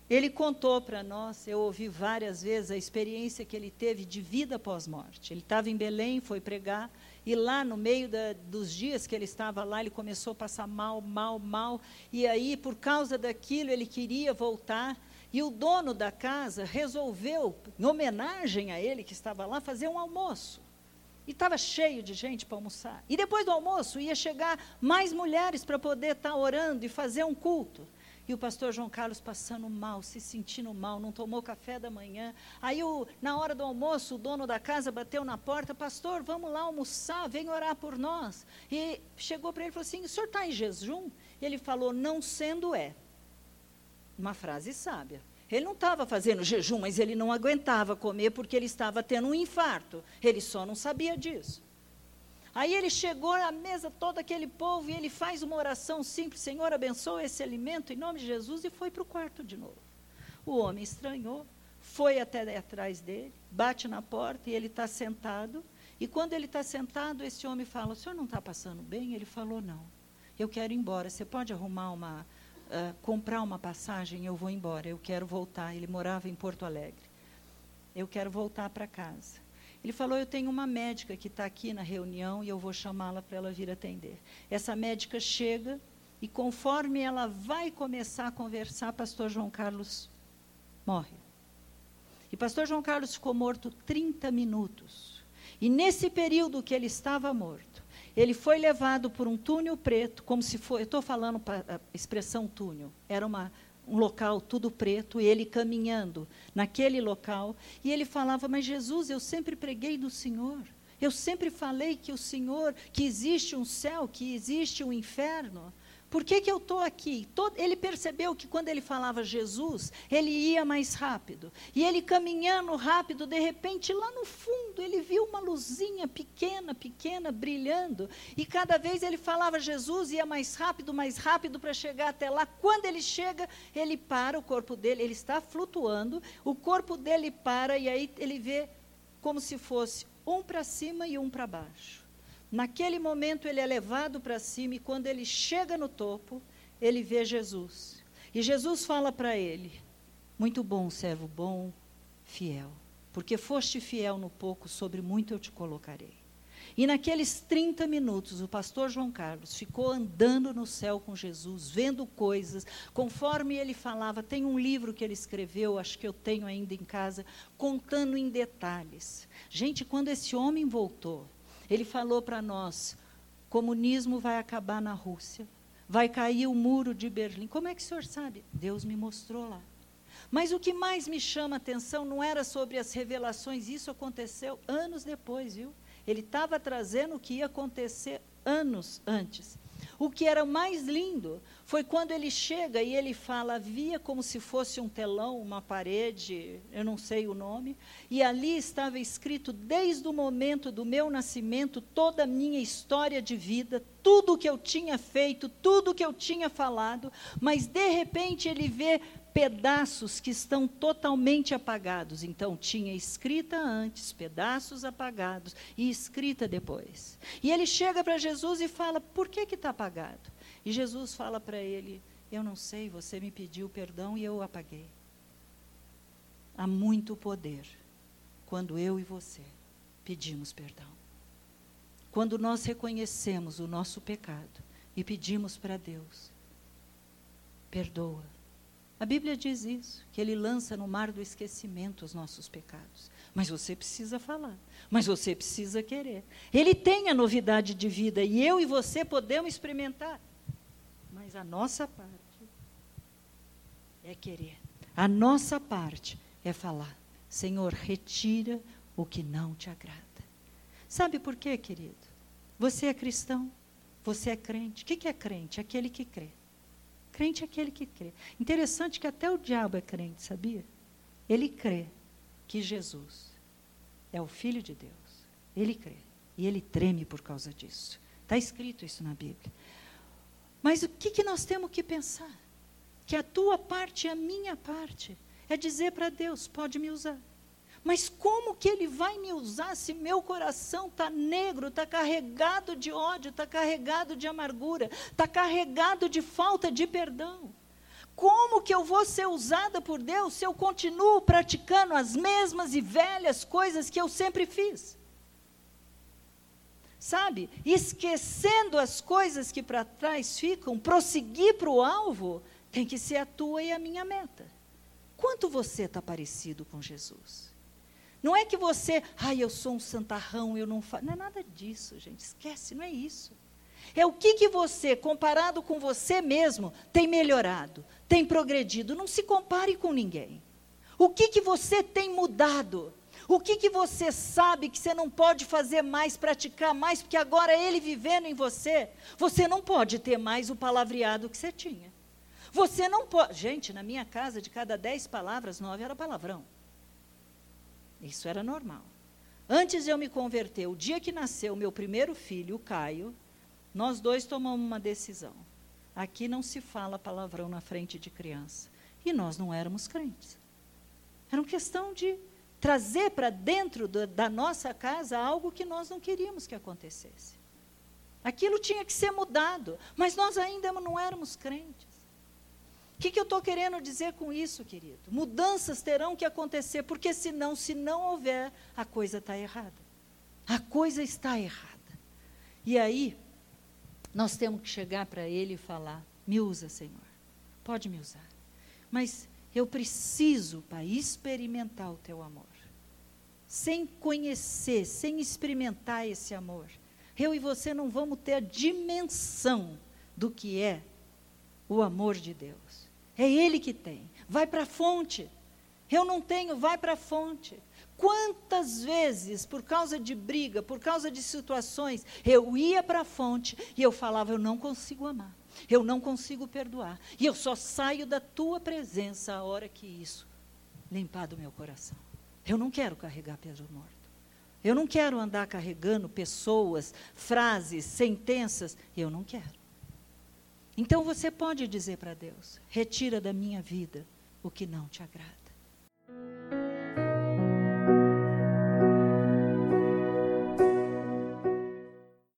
ele contou para nós, eu ouvi várias vezes a experiência que ele teve de vida pós-morte. Ele estava em Belém, foi pregar, e lá no meio da, dos dias que ele estava lá, ele começou a passar mal, mal, mal. E aí, por causa daquilo, ele queria voltar. E o dono da casa resolveu, em homenagem a ele que estava lá, fazer um almoço. E estava cheio de gente para almoçar. E depois do almoço ia chegar mais mulheres para poder estar tá orando e fazer um culto. E o pastor João Carlos passando mal, se sentindo mal, não tomou café da manhã. Aí, o, na hora do almoço, o dono da casa bateu na porta: Pastor, vamos lá almoçar, vem orar por nós. E chegou para ele e falou assim: O senhor está em jejum? E ele falou: Não sendo é. Uma frase sábia. Ele não estava fazendo jejum, mas ele não aguentava comer porque ele estava tendo um infarto. Ele só não sabia disso. Aí ele chegou à mesa, todo aquele povo, e ele faz uma oração simples: Senhor, abençoa esse alimento em nome de Jesus, e foi para o quarto de novo. O homem estranhou, foi até atrás dele, bate na porta, e ele está sentado, E quando ele está sentado, esse homem fala: O senhor não está passando bem? Ele falou: Não. Eu quero ir embora. Você pode arrumar uma. Uh, comprar uma passagem? Eu vou embora. Eu quero voltar. Ele morava em Porto Alegre. Eu quero voltar para casa. Ele falou: Eu tenho uma médica que está aqui na reunião e eu vou chamá-la para ela vir atender. Essa médica chega e, conforme ela vai começar a conversar, pastor João Carlos morre. E pastor João Carlos ficou morto 30 minutos. E nesse período que ele estava morto, ele foi levado por um túnel preto, como se fosse, eu estou falando a expressão túnel, era uma, um local tudo preto, e ele caminhando naquele local, e ele falava, mas Jesus, eu sempre preguei do Senhor, eu sempre falei que o Senhor, que existe um céu, que existe um inferno, por que, que eu estou aqui? Todo, ele percebeu que quando ele falava Jesus, ele ia mais rápido. E ele caminhando rápido, de repente, lá no fundo, ele viu uma luzinha pequena, pequena, brilhando. E cada vez ele falava Jesus, ia mais rápido, mais rápido para chegar até lá. Quando ele chega, ele para, o corpo dele, ele está flutuando, o corpo dele para, e aí ele vê como se fosse um para cima e um para baixo. Naquele momento ele é levado para cima e quando ele chega no topo, ele vê Jesus. E Jesus fala para ele: Muito bom, servo bom, fiel, porque foste fiel no pouco, sobre muito eu te colocarei. E naqueles 30 minutos, o pastor João Carlos ficou andando no céu com Jesus, vendo coisas, conforme ele falava. Tem um livro que ele escreveu, acho que eu tenho ainda em casa, contando em detalhes. Gente, quando esse homem voltou, ele falou para nós: comunismo vai acabar na Rússia, vai cair o muro de Berlim. Como é que o senhor sabe? Deus me mostrou lá. Mas o que mais me chama a atenção não era sobre as revelações, isso aconteceu anos depois, viu? Ele estava trazendo o que ia acontecer anos antes. O que era mais lindo foi quando ele chega e ele fala, havia como se fosse um telão, uma parede, eu não sei o nome, e ali estava escrito, desde o momento do meu nascimento, toda a minha história de vida, tudo o que eu tinha feito, tudo o que eu tinha falado, mas de repente ele vê pedaços que estão totalmente apagados. Então, tinha escrita antes, pedaços apagados, e escrita depois. E ele chega para Jesus e fala: Por que está apagado? E Jesus fala para ele: Eu não sei, você me pediu perdão e eu apaguei. Há muito poder quando eu e você pedimos perdão. Quando nós reconhecemos o nosso pecado e pedimos para Deus: Perdoa a Bíblia diz isso, que ele lança no mar do esquecimento os nossos pecados. Mas você precisa falar, mas você precisa querer. Ele tem a novidade de vida e eu e você podemos experimentar. Mas a nossa parte é querer. A nossa parte é falar: Senhor, retira o que não te agrada. Sabe por quê, querido? Você é cristão, você é crente. O que é crente? Aquele que crê. Crente é aquele que crê. Interessante que até o diabo é crente, sabia? Ele crê que Jesus é o Filho de Deus. Ele crê. E ele treme por causa disso. Está escrito isso na Bíblia. Mas o que, que nós temos que pensar? Que a tua parte a minha parte é dizer para Deus: pode me usar. Mas como que ele vai me usar se meu coração está negro, está carregado de ódio, está carregado de amargura, está carregado de falta de perdão? Como que eu vou ser usada por Deus se eu continuo praticando as mesmas e velhas coisas que eu sempre fiz? Sabe? Esquecendo as coisas que para trás ficam, prosseguir para o alvo, tem que ser a tua e a minha meta. Quanto você está parecido com Jesus? Não é que você, ai, eu sou um santarrão, eu não faço. Não é nada disso, gente. Esquece, não é isso. É o que, que você, comparado com você mesmo, tem melhorado, tem progredido. Não se compare com ninguém. O que, que você tem mudado? O que, que você sabe que você não pode fazer mais, praticar mais, porque agora ele vivendo em você, você não pode ter mais o palavreado que você tinha. Você não pode. Gente, na minha casa, de cada dez palavras, nove era palavrão. Isso era normal. Antes de eu me converter, o dia que nasceu meu primeiro filho, o Caio, nós dois tomamos uma decisão. Aqui não se fala palavrão na frente de criança. E nós não éramos crentes. Era uma questão de trazer para dentro do, da nossa casa algo que nós não queríamos que acontecesse. Aquilo tinha que ser mudado, mas nós ainda não éramos crentes. Que, que eu estou querendo dizer com isso, querido? Mudanças terão que acontecer, porque senão, se não houver, a coisa está errada. A coisa está errada. E aí, nós temos que chegar para Ele e falar: me usa, Senhor, pode me usar. Mas eu preciso, Pai, experimentar o Teu amor. Sem conhecer, sem experimentar esse amor, eu e você não vamos ter a dimensão do que é o amor de Deus. É Ele que tem. Vai para a fonte. Eu não tenho, vai para a fonte. Quantas vezes, por causa de briga, por causa de situações, eu ia para a fonte e eu falava: eu não consigo amar, eu não consigo perdoar, e eu só saio da tua presença a hora que isso limpar do meu coração. Eu não quero carregar peso morto. Eu não quero andar carregando pessoas, frases, sentenças. Eu não quero. Então você pode dizer para Deus: retira da minha vida o que não te agrada.